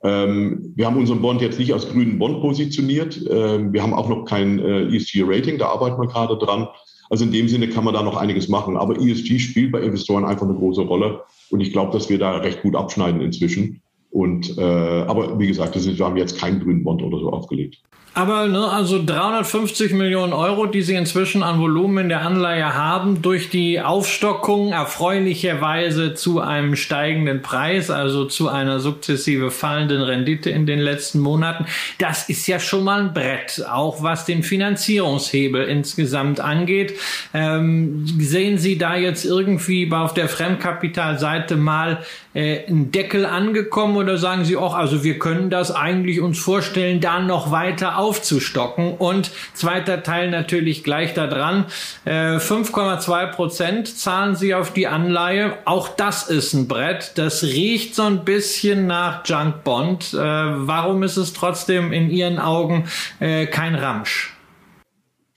S4: Ähm, wir haben unseren Bond jetzt nicht als grünen Bond positioniert. Ähm, wir haben auch noch kein äh, ESG-Rating, da arbeiten wir gerade dran. Also in dem Sinne kann man da noch einiges machen. Aber ESG spielt bei Investoren einfach eine große Rolle. Und ich glaube, dass wir da recht gut abschneiden inzwischen. Und äh, aber wie gesagt, das ist, wir haben jetzt keinen grünen Bond oder so aufgelegt.
S3: Aber ne, also 350 Millionen Euro, die Sie inzwischen an Volumen in der Anleihe haben, durch die Aufstockung erfreulicherweise zu einem steigenden Preis, also zu einer sukzessive fallenden Rendite in den letzten Monaten, das ist ja schon mal ein Brett, auch was den Finanzierungshebel insgesamt angeht. Ähm, sehen Sie da jetzt irgendwie auf der Fremdkapitalseite mal äh, einen Deckel angekommen oder sagen Sie auch, also wir können das eigentlich uns vorstellen, da noch weiter aufzustocken. Und zweiter Teil natürlich gleich da dran. 5,2 Prozent zahlen sie auf die Anleihe. Auch das ist ein Brett. Das riecht so ein bisschen nach Junk Bond. Äh, warum ist es trotzdem in Ihren Augen äh, kein Ramsch?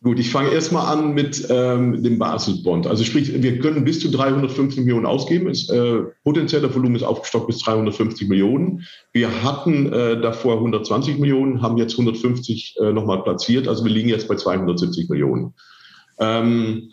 S4: Gut, ich fange erstmal an mit ähm, dem Basisbond. Also sprich, wir können bis zu 350 Millionen ausgeben. Äh, potenzielle Volumen ist aufgestockt bis 350 Millionen. Wir hatten äh, davor 120 Millionen, haben jetzt 150 äh, nochmal platziert. Also wir liegen jetzt bei 270 Millionen. Ähm,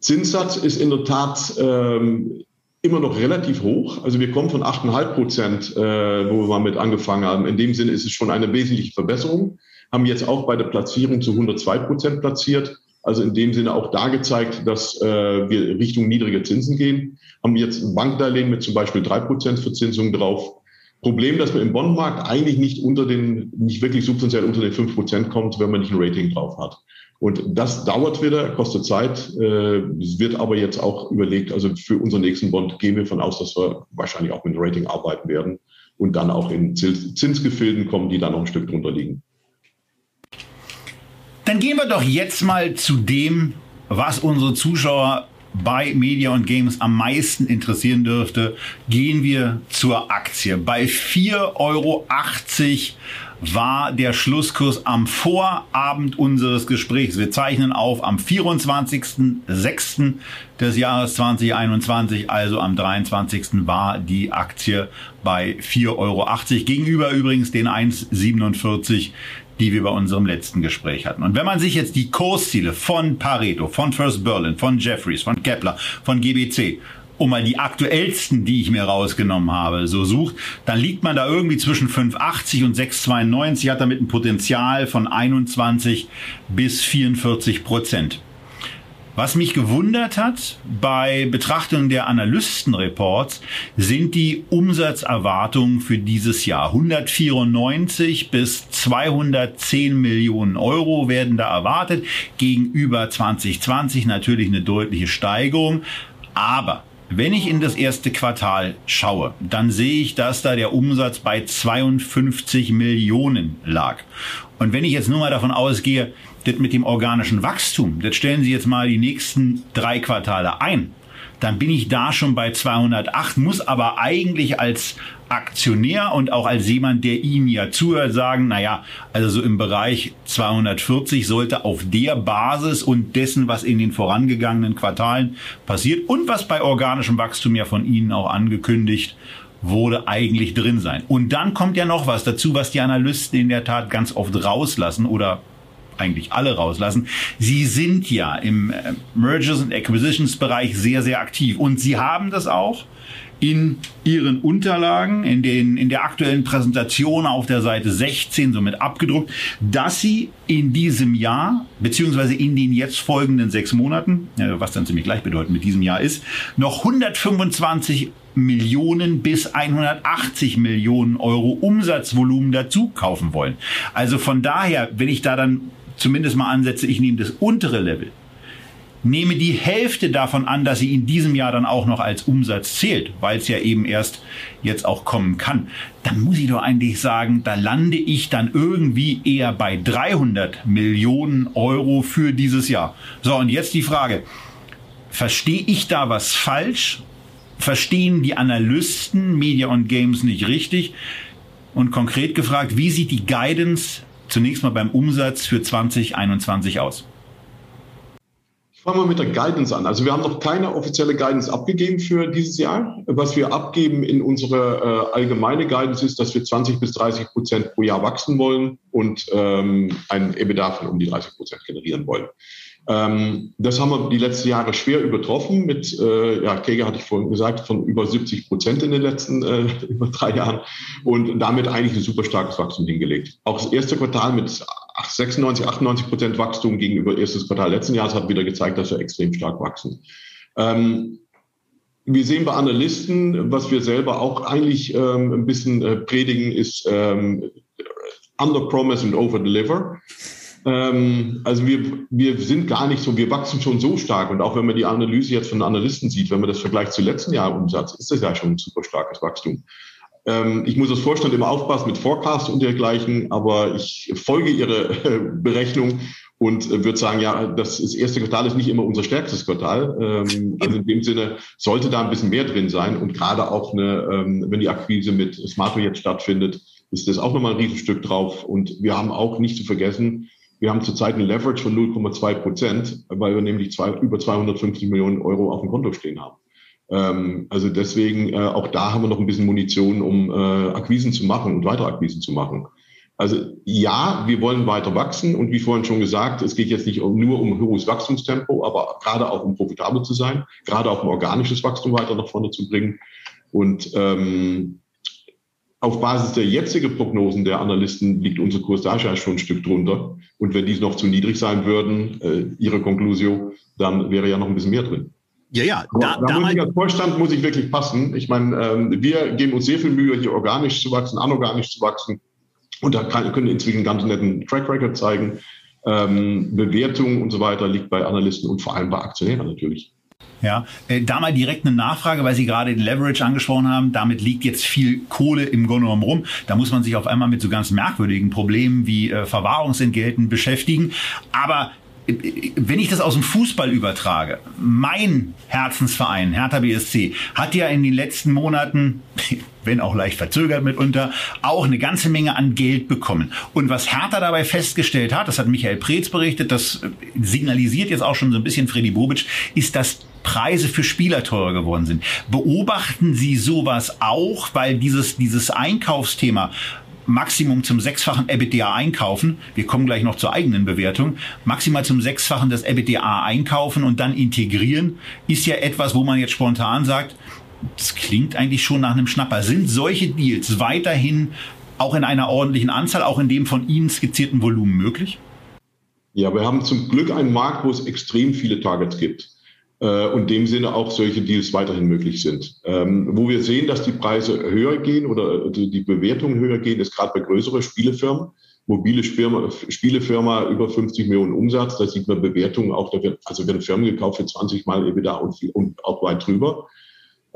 S4: Zinssatz ist in der Tat ähm, immer noch relativ hoch. Also wir kommen von 8,5 Prozent, äh, wo wir mal mit angefangen haben. In dem Sinne ist es schon eine wesentliche Verbesserung haben jetzt auch bei der Platzierung zu 102 Prozent platziert. Also in dem Sinne auch da gezeigt, dass äh, wir Richtung niedrige Zinsen gehen. Haben jetzt Bankdarlehen mit zum Beispiel drei Prozent Verzinsung drauf. Problem, dass man im Bondmarkt eigentlich nicht unter den, nicht wirklich substanziell unter den fünf Prozent kommt, wenn man nicht ein Rating drauf hat. Und das dauert wieder, kostet Zeit. Äh, es wird aber jetzt auch überlegt, also für unseren nächsten Bond gehen wir von aus, dass wir wahrscheinlich auch mit Rating arbeiten werden. und dann auch in Zinsgefilden kommen, die dann noch ein Stück drunter liegen.
S2: Dann gehen wir doch jetzt mal zu dem, was unsere Zuschauer bei Media und Games am meisten interessieren dürfte, gehen wir zur Aktie. Bei 4,80 Euro war der Schlusskurs am Vorabend unseres Gesprächs. Wir zeichnen auf am 24.06. des Jahres 2021, also am 23. war die Aktie bei 4,80 Euro. Gegenüber übrigens den 1,47 die wir bei unserem letzten Gespräch hatten. Und wenn man sich jetzt die Kursziele von Pareto, von First Berlin, von Jeffries, von Kepler, von GBC um mal die aktuellsten, die ich mir rausgenommen habe, so sucht, dann liegt man da irgendwie zwischen 5,80 und 6,92, hat damit ein Potenzial von 21 bis 44 Prozent. Was mich gewundert hat bei Betrachtung der Analystenreports sind die Umsatzerwartungen für dieses Jahr. 194 bis 210 Millionen Euro werden da erwartet. Gegenüber 2020 natürlich eine deutliche Steigerung. Aber wenn ich in das erste Quartal schaue, dann sehe ich, dass da der Umsatz bei 52 Millionen lag. Und wenn ich jetzt nur mal davon ausgehe, das mit dem organischen Wachstum, das stellen Sie jetzt mal die nächsten drei Quartale ein, dann bin ich da schon bei 208, muss aber eigentlich als Aktionär und auch als jemand, der Ihnen ja zuhört, sagen, naja, also so im Bereich 240 sollte auf der Basis und dessen, was in den vorangegangenen Quartalen passiert und was bei organischem Wachstum ja von Ihnen auch angekündigt wurde eigentlich drin sein. Und dann kommt ja noch was dazu, was die Analysten in der Tat ganz oft rauslassen oder eigentlich alle rauslassen. Sie sind ja im äh, Mergers and Acquisitions Bereich sehr, sehr aktiv und Sie haben das auch in Ihren Unterlagen, in, den, in der aktuellen Präsentation auf der Seite 16 somit abgedruckt, dass Sie in diesem Jahr, beziehungsweise in den jetzt folgenden sechs Monaten, was dann ziemlich gleichbedeutend mit diesem Jahr ist, noch 125 Millionen bis 180 Millionen Euro Umsatzvolumen dazu kaufen wollen. Also von daher, wenn ich da dann zumindest mal ansetze, ich nehme das untere Level, nehme die Hälfte davon an, dass sie in diesem Jahr dann auch noch als Umsatz zählt, weil es ja eben erst jetzt auch kommen kann, dann muss ich doch eigentlich sagen, da lande ich dann irgendwie eher bei 300 Millionen Euro für dieses Jahr. So, und jetzt die Frage, verstehe ich da was falsch? Verstehen die Analysten Media und Games nicht richtig? Und konkret gefragt, wie sieht die Guidance zunächst mal beim Umsatz für 2021 aus?
S4: Fangen wir mit der Guidance an. Also wir haben noch keine offizielle Guidance abgegeben für dieses Jahr. Was wir abgeben in unsere äh, allgemeine Guidance ist, dass wir 20 bis 30 Prozent pro Jahr wachsen wollen und ähm, einen EBITDA von um die 30 Prozent generieren wollen. Ähm, das haben wir die letzten Jahre schwer übertroffen mit, äh, ja, Kege hatte ich vorhin gesagt, von über 70 Prozent in den letzten äh, [LAUGHS] über drei Jahren und damit eigentlich ein super starkes Wachstum hingelegt. Auch das erste Quartal mit 96, 98 Prozent Wachstum gegenüber erstes Quartal letzten Jahres hat wieder gezeigt, dass wir extrem stark wachsen. Ähm, wir sehen bei Analysten, was wir selber auch eigentlich ähm, ein bisschen äh, predigen, ist ähm, under promise and over deliver. Ähm, also wir, wir sind gar nicht so, wir wachsen schon so stark. Und auch wenn man die Analyse jetzt von Analysten sieht, wenn man das vergleicht zu letzten Jahr Umsatz, ist das ja schon ein super starkes Wachstum. Ähm, ich muss als Vorstand immer aufpassen mit Forecast und dergleichen, aber ich folge Ihre äh, Berechnung und äh, würde sagen, ja, das, das erste Quartal ist nicht immer unser stärkstes Quartal. Ähm, also in dem Sinne sollte da ein bisschen mehr drin sein und gerade auch eine, ähm, wenn die Akquise mit Smarto jetzt stattfindet, ist das auch nochmal ein Riesenstück drauf. Und wir haben auch nicht zu vergessen, wir haben zurzeit eine Leverage von 0,2 Prozent, weil wir nämlich zwei, über 250 Millionen Euro auf dem Konto stehen haben. Ähm, also deswegen, äh, auch da haben wir noch ein bisschen Munition, um äh, Akquisen zu machen und weitere Akquisen zu machen. Also ja, wir wollen weiter wachsen und wie vorhin schon gesagt, es geht jetzt nicht nur um hohes Wachstumstempo, aber gerade auch um profitabel zu sein, gerade auch um organisches Wachstum weiter nach vorne zu bringen. Und ähm, auf Basis der jetzigen Prognosen der Analysten liegt unser Kurs da schon ein Stück drunter. Und wenn dies noch zu niedrig sein würden, äh, Ihre Konklusion, dann wäre ja noch ein bisschen mehr drin.
S2: Ja, ja. Da,
S4: da, da muss ich als Vorstand muss ich wirklich passen. Ich meine, ähm, wir geben uns sehr viel Mühe, hier organisch zu wachsen, anorganisch zu wachsen. Und da kann, können inzwischen einen ganz netten Track Record zeigen. Ähm, Bewertung und so weiter liegt bei Analysten und vor allem bei Aktionären natürlich.
S2: Ja, äh, da mal direkt eine Nachfrage, weil Sie gerade den Leverage angesprochen haben. Damit liegt jetzt viel Kohle im Grunde rum. Da muss man sich auf einmal mit so ganz merkwürdigen Problemen wie äh, Verwahrungsentgelten beschäftigen. Aber äh, wenn ich das aus dem Fußball übertrage, mein Herzensverein, Hertha BSC, hat ja in den letzten Monaten, [LAUGHS] wenn auch leicht verzögert mitunter, auch eine ganze Menge an Geld bekommen. Und was Hertha dabei festgestellt hat, das hat Michael Preetz berichtet, das signalisiert jetzt auch schon so ein bisschen Freddy Bobic, ist, dass Preise für Spieler teurer geworden sind. Beobachten Sie sowas auch, weil dieses, dieses Einkaufsthema Maximum zum sechsfachen EBITDA einkaufen. Wir kommen gleich noch zur eigenen Bewertung. Maximal zum sechsfachen des EBITDA einkaufen und dann integrieren ist ja etwas, wo man jetzt spontan sagt, das klingt eigentlich schon nach einem Schnapper. Sind solche Deals weiterhin auch in einer ordentlichen Anzahl, auch in dem von Ihnen skizzierten Volumen möglich?
S4: Ja, wir haben zum Glück einen Markt, wo es extrem viele Targets gibt äh, und in dem Sinne auch solche Deals weiterhin möglich sind. Ähm, wo wir sehen, dass die Preise höher gehen oder die, Bewertungen höher gehen, ist gerade bei größeren Spielefirmen. Mobile Firma, Spielefirma über 50 Millionen Umsatz, da sieht man Bewertungen auch, da wird, also werden Firmen gekauft für 20 Mal EBITDA und, viel, und auch weit drüber.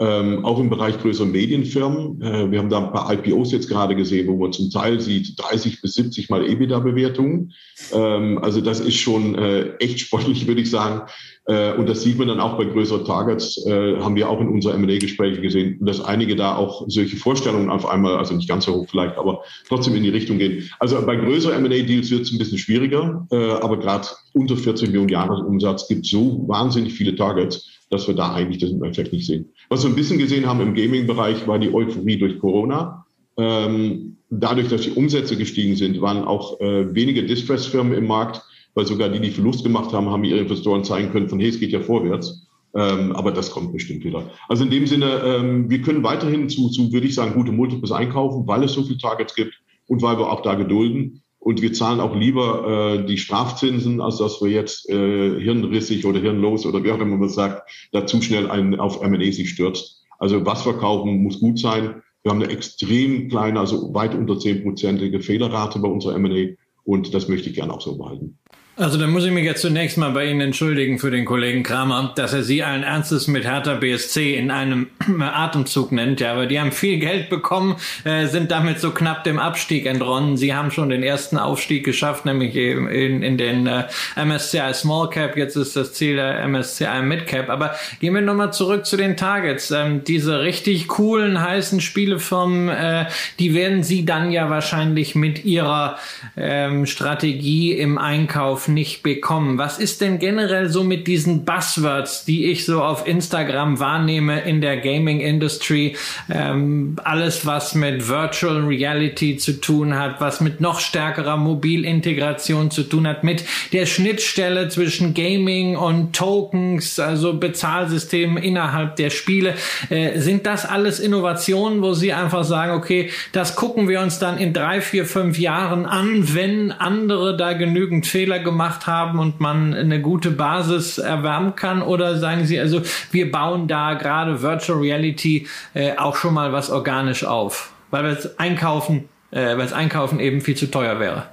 S4: Ähm, auch im Bereich größerer Medienfirmen. Äh, wir haben da ein paar IPOs jetzt gerade gesehen, wo man zum Teil sieht 30 bis 70 mal EBITDA-Bewertungen. Ähm, also das ist schon äh, echt sportlich, [LAUGHS] würde ich sagen. Äh, und das sieht man dann auch bei größeren Targets, äh, haben wir auch in unserer M&A-Gespräche gesehen, dass einige da auch solche Vorstellungen auf einmal, also nicht ganz so hoch vielleicht, aber trotzdem in die Richtung gehen. Also bei größeren M&A-Deals wird es ein bisschen schwieriger, äh, aber gerade unter 40 Millionen Jahresumsatz gibt so wahnsinnig viele Targets, dass wir da eigentlich den Effekt nicht sehen. Was wir ein bisschen gesehen haben im Gaming-Bereich, war die Euphorie durch Corona. Ähm, dadurch, dass die Umsätze gestiegen sind, waren auch äh, wenige Distress-Firmen im Markt, weil sogar die, die Verlust gemacht haben, haben ihre Investoren zeigen können, von hey, es geht ja vorwärts. Ähm, aber das kommt bestimmt wieder. Also in dem Sinne, ähm, wir können weiterhin zu, zu, würde ich sagen, gute Multiples einkaufen, weil es so viele Targets gibt und weil wir auch da gedulden. Und wir zahlen auch lieber äh, die Strafzinsen, als dass wir jetzt äh, hirnrissig oder hirnlos oder wie auch immer man sagt, da zu schnell einen auf M&A sich stürzt. Also was verkaufen muss gut sein. Wir haben eine extrem kleine, also weit unter zehnprozentige Fehlerrate bei unserer M&A und das möchte ich gerne auch so behalten.
S3: Also dann muss ich mich jetzt zunächst mal bei Ihnen entschuldigen für den Kollegen Kramer, dass er Sie allen Ernstes mit Hertha BSC in einem [CLEARS THROAT] Atemzug nennt. Ja, aber die haben viel Geld bekommen, äh, sind damit so knapp dem Abstieg entronnen. Sie haben schon den ersten Aufstieg geschafft, nämlich in, in, in den äh, MSCI Small Cap. Jetzt ist das Ziel der MSCI Mid Cap. Aber gehen wir nochmal zurück zu den Targets. Ähm, diese richtig coolen, heißen Spielefirmen, äh, die werden Sie dann ja wahrscheinlich mit Ihrer ähm, Strategie im Einkauf nicht bekommen. Was ist denn generell so mit diesen Buzzwords, die ich so auf Instagram wahrnehme in der Gaming Industry? Ähm, alles, was mit Virtual Reality zu tun hat, was mit noch stärkerer Mobilintegration zu tun hat, mit der Schnittstelle zwischen Gaming und Tokens, also Bezahlsystemen innerhalb der Spiele. Äh, sind das alles Innovationen, wo Sie einfach sagen, okay, das gucken wir uns dann in drei, vier, fünf Jahren an, wenn andere da genügend Fehler gemacht gemacht haben und man eine gute Basis erwärmen kann? Oder sagen Sie also, wir bauen da gerade Virtual Reality äh, auch schon mal was organisch auf, weil es einkaufen, äh, weil es einkaufen eben viel zu teuer wäre?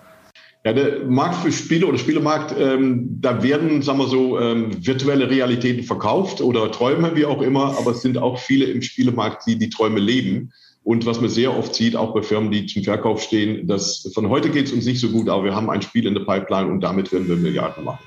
S4: Ja, der Markt für Spiele oder Spielemarkt, ähm, da werden, sagen wir so, ähm, virtuelle Realitäten verkauft oder Träume, wie auch immer, aber es sind auch viele im Spielemarkt, die die Träume leben. Und was man sehr oft sieht, auch bei Firmen, die zum Verkauf stehen, dass von heute geht es uns nicht so gut, aber wir haben ein Spiel in der Pipeline und damit werden wir Milliarden machen.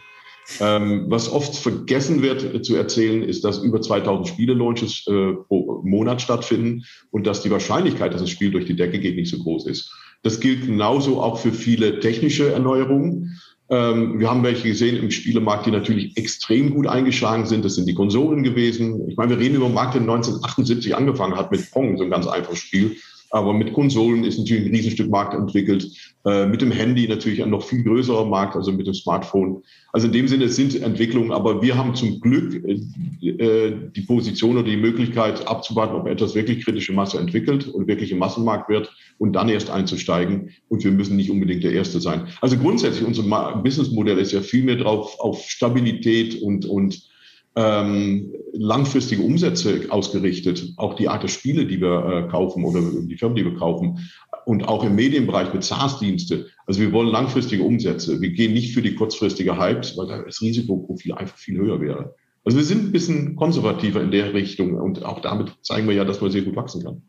S4: Ähm, was oft vergessen wird zu erzählen, ist, dass über 2000 Spiele-Launches äh, pro Monat stattfinden und dass die Wahrscheinlichkeit, dass das Spiel durch die Decke geht, nicht so groß ist. Das gilt genauso auch für viele technische Erneuerungen. Ähm, wir haben welche gesehen im Spielemarkt, die natürlich extrem gut eingeschlagen sind. Das sind die Konsolen gewesen. Ich meine, wir reden über einen Markt, der 1978 angefangen hat mit Pong, so ein ganz einfaches Spiel. Aber mit Konsolen ist natürlich ein Riesenstück Markt entwickelt. Äh, mit dem Handy natürlich ein noch viel größerer Markt, also mit dem Smartphone. Also in dem Sinne es sind Entwicklungen, aber wir haben zum Glück äh, äh, die Position oder die Möglichkeit abzuwarten, ob etwas wirklich kritische Masse entwickelt und wirklich im Massenmarkt wird und dann erst einzusteigen. Und wir müssen nicht unbedingt der Erste sein. Also grundsätzlich unser Businessmodell ist ja viel mehr drauf auf Stabilität und, und ähm, langfristige Umsätze ausgerichtet, auch die Art der Spiele, die wir äh, kaufen oder die Firmen, die wir kaufen und auch im Medienbereich mit SaaS-Dienste. Also wir wollen langfristige Umsätze. Wir gehen nicht für die kurzfristige Hypes, weil das Risikoprofil einfach viel höher wäre. Also wir sind ein bisschen konservativer in der Richtung und auch damit zeigen wir ja, dass man sehr gut wachsen kann.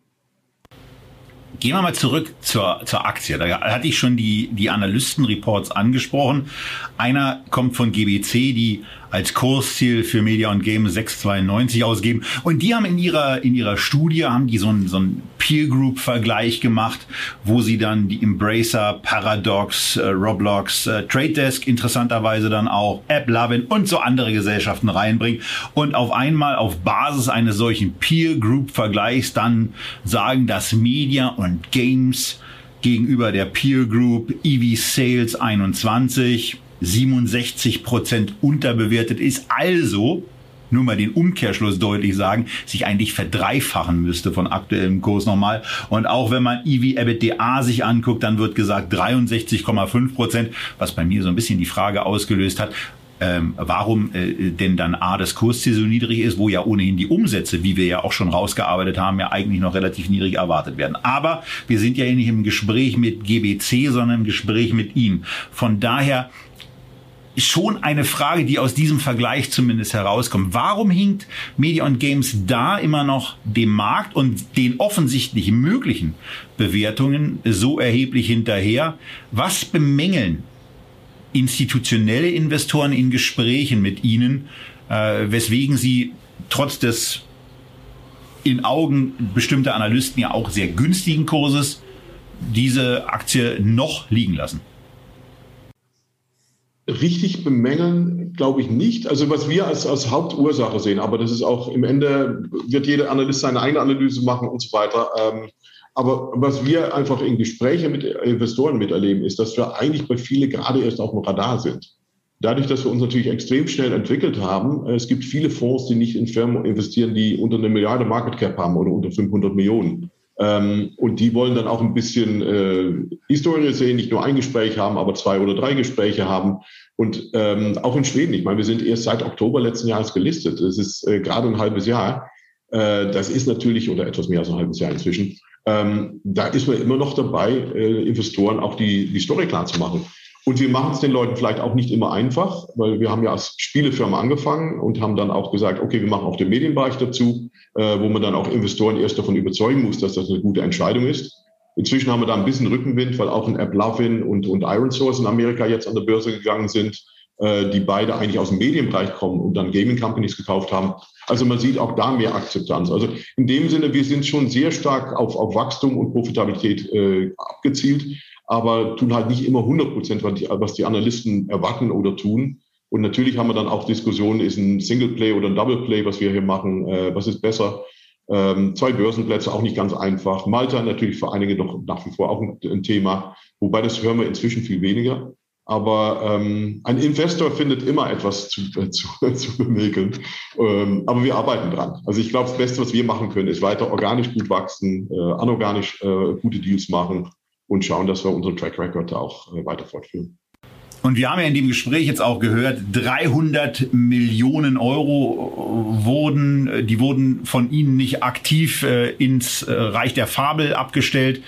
S2: Gehen wir mal zurück zur, zur Aktie. Da hatte ich schon die, die Analystenreports angesprochen. Einer kommt von GBC, die als Kursziel für Media und Game 6,92 ausgeben. Und die haben in ihrer, in ihrer Studie, haben die so einen, so einen Peer Group Vergleich gemacht, wo sie dann die Embracer, Paradox, äh, Roblox, äh, Trade Desk interessanterweise dann auch, AppLovin und so andere Gesellschaften reinbringen und auf einmal auf Basis eines solchen Peer Group Vergleichs dann sagen, dass Media und Games gegenüber der Peer Group EV Sales 21 67 Prozent unterbewertet ist. Also, nur mal den Umkehrschluss deutlich sagen, sich eigentlich verdreifachen müsste von aktuellem Kurs nochmal. Und auch wenn man EV-EBITDA sich anguckt, dann wird gesagt 63,5 Prozent, was bei mir so ein bisschen die Frage ausgelöst hat, ähm, warum äh, denn dann A, das Kursziel so niedrig ist, wo ja ohnehin die Umsätze, wie wir ja auch schon rausgearbeitet haben, ja eigentlich noch relativ niedrig erwartet werden. Aber wir sind ja nicht im Gespräch mit GBC, sondern im Gespräch mit ihm. Von daher schon eine Frage, die aus diesem Vergleich zumindest herauskommt. Warum hinkt Media und Games da immer noch dem Markt und den offensichtlich möglichen Bewertungen so erheblich hinterher? Was bemängeln institutionelle Investoren in Gesprächen mit Ihnen, äh, weswegen Sie trotz des in Augen bestimmter Analysten ja auch sehr günstigen Kurses diese Aktie noch liegen lassen?
S4: Richtig bemängeln, glaube ich nicht. Also was wir als, als Hauptursache sehen, aber das ist auch im Ende, wird jeder Analyst seine eigene Analyse machen und so weiter. Ähm, aber was wir einfach in Gesprächen mit Investoren miterleben, ist, dass wir eigentlich bei vielen gerade erst auf dem Radar sind. Dadurch, dass wir uns natürlich extrem schnell entwickelt haben, es gibt viele Fonds, die nicht in Firmen investieren, die unter eine Milliarde Market Cap haben oder unter 500 Millionen. Ähm, und die wollen dann auch ein bisschen äh, Historie sehen, nicht nur ein Gespräch haben, aber zwei oder drei Gespräche haben. Und ähm, auch in Schweden, ich meine, wir sind erst seit Oktober letzten Jahres gelistet. Das ist äh, gerade ein halbes Jahr. Äh, das ist natürlich, oder etwas mehr als ein halbes Jahr inzwischen, ähm, da ist man immer noch dabei, äh, Investoren auch die, die Story klar zu machen. Und wir machen es den Leuten vielleicht auch nicht immer einfach, weil wir haben ja als Spielefirma angefangen und haben dann auch gesagt, okay, wir machen auch den Medienbereich dazu, äh, wo man dann auch Investoren erst davon überzeugen muss, dass das eine gute Entscheidung ist. Inzwischen haben wir da ein bisschen Rückenwind, weil auch ein App Lovin und, und Iron Source in Amerika jetzt an der Börse gegangen sind, äh, die beide eigentlich aus dem Medienbereich kommen und dann Gaming Companies gekauft haben. Also man sieht auch da mehr Akzeptanz. Also in dem Sinne, wir sind schon sehr stark auf, auf Wachstum und Profitabilität äh, abgezielt, aber tun halt nicht immer 100 Prozent, was die Analysten erwarten oder tun. Und natürlich haben wir dann auch Diskussionen, ist ein Singleplay oder ein Doubleplay, was wir hier machen, äh, was ist besser? Ähm, zwei Börsenplätze auch nicht ganz einfach. Malta natürlich für einige noch nach wie vor auch ein, ein Thema, wobei das hören wir inzwischen viel weniger. Aber ähm, ein Investor findet immer etwas zu, äh, zu, [LAUGHS] zu bemäkeln. Ähm, aber wir arbeiten dran. Also ich glaube, das Beste, was wir machen können, ist weiter organisch gut wachsen, äh, anorganisch äh, gute Deals machen und schauen, dass wir unseren Track Record auch äh, weiter fortführen.
S2: Und wir haben ja in dem Gespräch jetzt auch gehört, 300 Millionen Euro wurden, die wurden von Ihnen nicht aktiv äh, ins äh, Reich der Fabel abgestellt.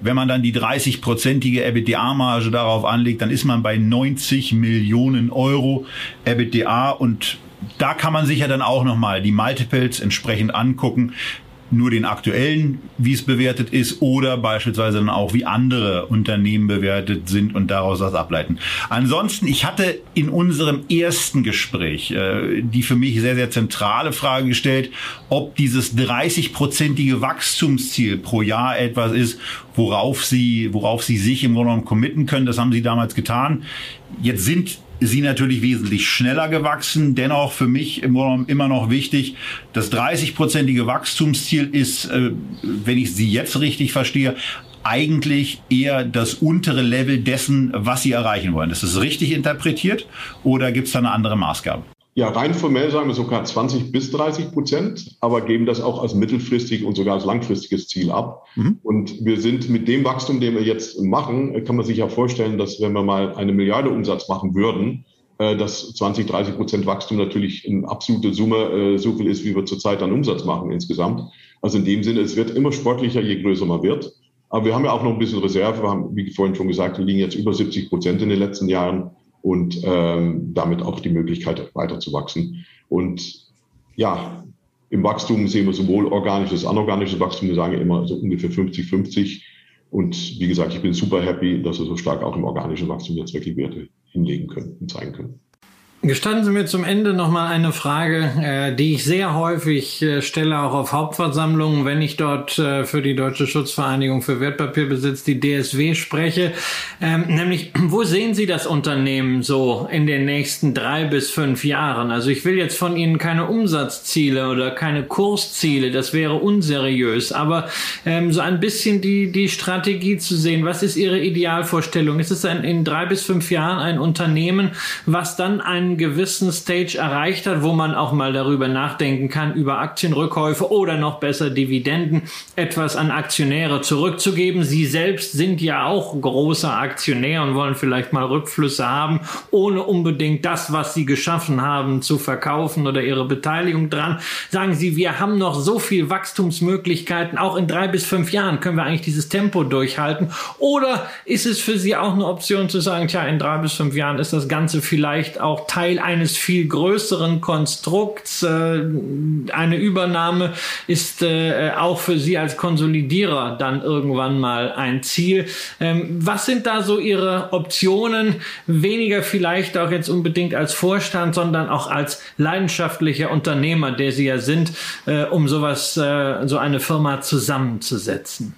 S2: Wenn man dann die 30-prozentige EBITDA-Marge darauf anlegt, dann ist man bei 90 Millionen Euro EBITDA und da kann man sich ja dann auch nochmal die Multiples entsprechend angucken nur den aktuellen, wie es bewertet ist, oder beispielsweise dann auch, wie andere Unternehmen bewertet sind und daraus was ableiten. Ansonsten, ich hatte in unserem ersten Gespräch äh, die für mich sehr, sehr zentrale Frage gestellt, ob dieses 30-prozentige Wachstumsziel pro Jahr etwas ist, worauf Sie, worauf Sie sich im Grunde genommen committen können. Das haben Sie damals getan. Jetzt sind sie natürlich wesentlich schneller gewachsen. Dennoch für mich immer noch wichtig, das 30-prozentige Wachstumsziel ist, äh, wenn ich Sie jetzt richtig verstehe, eigentlich eher das untere Level dessen, was Sie erreichen wollen. Ist das richtig interpretiert oder gibt es da eine andere Maßgabe?
S4: Ja, rein formell sagen wir sogar 20 bis 30 Prozent, aber geben das auch als mittelfristig und sogar als langfristiges Ziel ab. Mhm. Und wir sind mit dem Wachstum, den wir jetzt machen, kann man sich ja vorstellen, dass wenn wir mal eine Milliarde Umsatz machen würden, äh, dass 20, 30 Prozent Wachstum natürlich eine absolute Summe äh, so viel ist, wie wir zurzeit an Umsatz machen insgesamt. Also in dem Sinne, es wird immer sportlicher, je größer man wird. Aber wir haben ja auch noch ein bisschen Reserve. Wir haben, wie vorhin schon gesagt, wir liegen jetzt über 70 Prozent in den letzten Jahren. Und ähm, damit auch die Möglichkeit weiterzuwachsen. Und ja, im Wachstum sehen wir sowohl organisches, anorganisches Wachstum, wir sagen immer so ungefähr 50-50. Und wie gesagt, ich bin super happy, dass wir so stark auch im organischen Wachstum jetzt wirklich Werte hinlegen können und zeigen können.
S3: Gestatten Sie mir zum Ende noch mal eine Frage, äh, die ich sehr häufig äh, stelle, auch auf Hauptversammlungen, wenn ich dort äh, für die Deutsche Schutzvereinigung für Wertpapierbesitz, die DSW, spreche. Ähm, nämlich, [CLEARS THROAT] wo sehen Sie das Unternehmen so in den nächsten drei bis fünf Jahren? Also ich will jetzt von Ihnen keine Umsatzziele oder keine Kursziele, das wäre unseriös, aber ähm, so ein bisschen die, die Strategie zu sehen. Was ist Ihre Idealvorstellung? Ist es ein, in drei bis fünf Jahren ein Unternehmen, was dann einen gewissen Stage erreicht hat, wo man auch mal darüber nachdenken kann, über Aktienrückkäufe oder noch besser Dividenden etwas an Aktionäre zurückzugeben. Sie selbst sind ja auch großer Aktionär und wollen vielleicht mal Rückflüsse haben, ohne unbedingt das, was sie geschaffen haben, zu verkaufen oder ihre Beteiligung dran. Sagen Sie, wir haben noch so viel Wachstumsmöglichkeiten, auch in drei bis fünf Jahren können wir eigentlich dieses Tempo durchhalten. Oder ist es für Sie auch eine Option zu sagen, tja, in drei bis fünf Jahren ist das Ganze vielleicht auch Teil eines viel größeren Konstrukts. Äh, eine Übernahme ist äh, auch für Sie als Konsolidierer dann irgendwann mal ein Ziel. Ähm, was sind da so Ihre Optionen? Weniger vielleicht auch jetzt unbedingt als Vorstand, sondern auch als leidenschaftlicher Unternehmer, der Sie ja sind, äh, um sowas, so eine Firma zusammenzusetzen.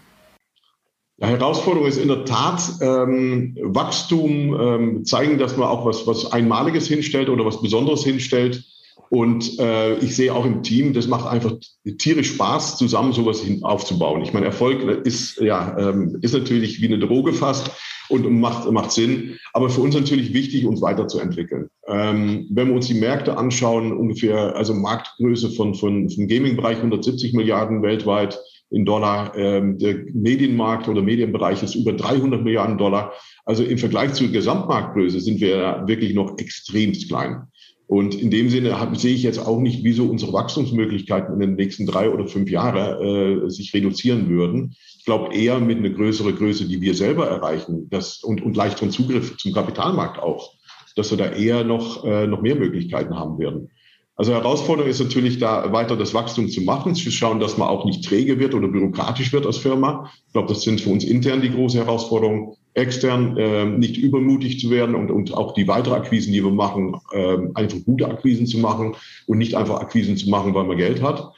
S4: Ja, Herausforderung ist in der Tat ähm, Wachstum, ähm, zeigen, dass man auch was, was Einmaliges hinstellt oder was Besonderes hinstellt. Und äh, ich sehe auch im Team, das macht einfach tierisch Spaß, zusammen sowas hin aufzubauen. Ich meine, Erfolg ist ja ähm, ist natürlich wie eine Droge fast und macht macht Sinn. Aber für uns natürlich wichtig, uns weiterzuentwickeln. Ähm, wenn wir uns die Märkte anschauen, ungefähr also Marktgröße von von vom Gaming-Bereich 170 Milliarden weltweit in Dollar. Ähm, der Medienmarkt oder Medienbereich ist über 300 Milliarden Dollar. Also im Vergleich zur Gesamtmarktgröße sind wir wirklich noch extremst klein. Und in dem Sinne hab, sehe ich jetzt auch nicht, wieso unsere Wachstumsmöglichkeiten in den nächsten drei oder fünf Jahren äh, sich reduzieren würden. Ich glaube eher mit einer größeren Größe, die wir selber erreichen das, und, und leichteren Zugriff zum Kapitalmarkt auch, dass wir da eher noch, äh, noch mehr Möglichkeiten haben werden. Also Herausforderung ist natürlich da weiter das Wachstum zu machen, zu schauen, dass man auch nicht träge wird oder bürokratisch wird als Firma. Ich glaube, das sind für uns intern die große Herausforderung. Extern äh, nicht übermutig zu werden und, und auch die weitere Akquisen, die wir machen, äh, einfach gute Akquisen zu machen und nicht einfach Akquisen zu machen, weil man Geld hat.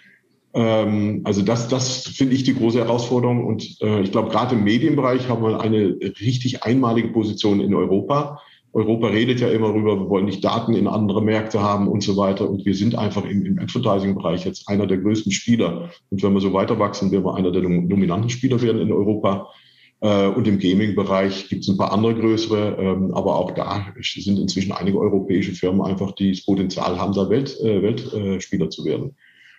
S4: Ähm, also das, das finde ich die große Herausforderung. Und äh, ich glaube, gerade im Medienbereich haben wir eine richtig einmalige Position in Europa Europa redet ja immer darüber, wir wollen nicht Daten in andere Märkte haben und so weiter. Und wir sind einfach im, im Advertising-Bereich jetzt einer der größten Spieler. Und wenn wir so weiter wachsen, werden wir einer der dominanten Spieler werden in Europa. Äh, und im Gaming-Bereich gibt es ein paar andere größere, ähm, aber auch da sind inzwischen einige europäische Firmen einfach, die das Potenzial haben, da Welt, äh, Weltspieler zu werden.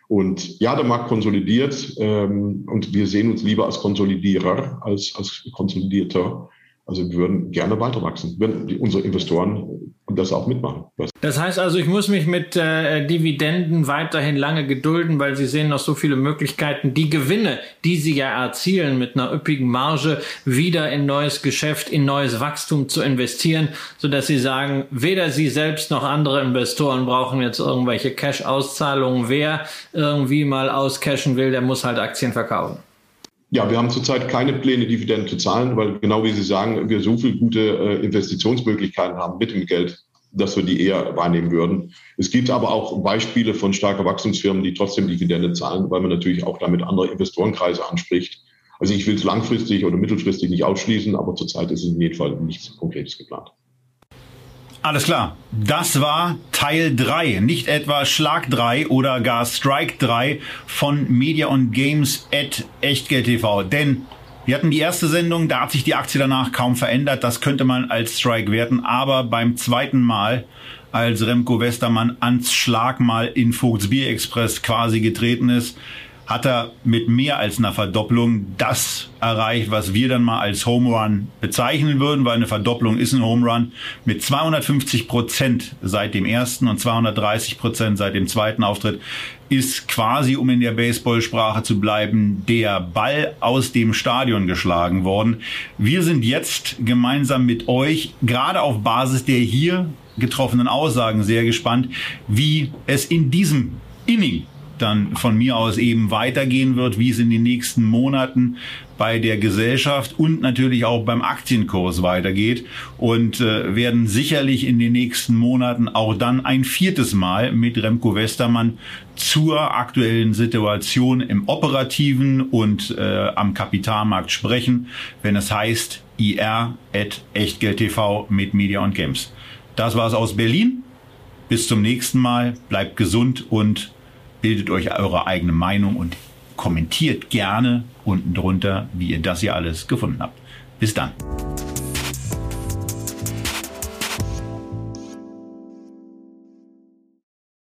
S4: Und ja, der Markt konsolidiert ähm, und wir sehen uns lieber als Konsolidierer als als Konsolidierter. Also wir würden gerne weiter wachsen, wenn die, unsere Investoren das auch mitmachen.
S3: Das heißt also, ich muss mich mit äh, Dividenden weiterhin lange gedulden, weil Sie sehen noch so viele Möglichkeiten, die Gewinne, die Sie ja erzielen mit einer üppigen Marge, wieder in neues Geschäft, in neues Wachstum zu investieren, so dass Sie sagen, weder Sie selbst noch andere Investoren brauchen jetzt irgendwelche Cash-Auszahlungen. Wer irgendwie mal auscashen will, der muss halt Aktien verkaufen.
S4: Ja, wir haben zurzeit keine Pläne, Dividenden zu zahlen, weil genau wie Sie sagen, wir so viele gute äh, Investitionsmöglichkeiten haben mit dem Geld, dass wir die eher wahrnehmen würden. Es gibt aber auch Beispiele von starker Wachstumsfirmen, die trotzdem Dividende zahlen, weil man natürlich auch damit andere Investorenkreise anspricht. Also ich will es langfristig oder mittelfristig nicht ausschließen, aber zurzeit ist in jedem Fall nichts Konkretes geplant.
S2: Alles klar. Das war Teil 3, nicht etwa Schlag 3 oder gar Strike 3 von Media und Games at Echtgeld TV. Denn wir hatten die erste Sendung, da hat sich die Aktie danach kaum verändert. Das könnte man als Strike werten. Aber beim zweiten Mal, als Remco Westermann ans Schlagmal in Vogts Bier Express quasi getreten ist, hat er mit mehr als einer Verdopplung das erreicht, was wir dann mal als Home Run bezeichnen würden, weil eine Verdopplung ist ein Home Run mit 250 Prozent seit dem ersten und 230 Prozent seit dem zweiten Auftritt ist quasi, um in der Baseballsprache zu bleiben, der Ball aus dem Stadion geschlagen worden. Wir sind jetzt gemeinsam mit euch gerade auf Basis der hier getroffenen Aussagen sehr gespannt, wie es in diesem Inning dann von mir aus eben weitergehen wird, wie es in den nächsten Monaten bei der Gesellschaft und natürlich auch beim Aktienkurs weitergeht und äh, werden sicherlich in den nächsten Monaten auch dann ein viertes Mal mit Remco Westermann zur aktuellen Situation im operativen und äh, am Kapitalmarkt sprechen, wenn es heißt IR at Echtgeld mit Media und Games. Das war's aus Berlin. Bis zum nächsten Mal. Bleibt gesund und bildet euch eure eigene Meinung und kommentiert gerne unten drunter, wie ihr das hier alles gefunden habt. Bis dann.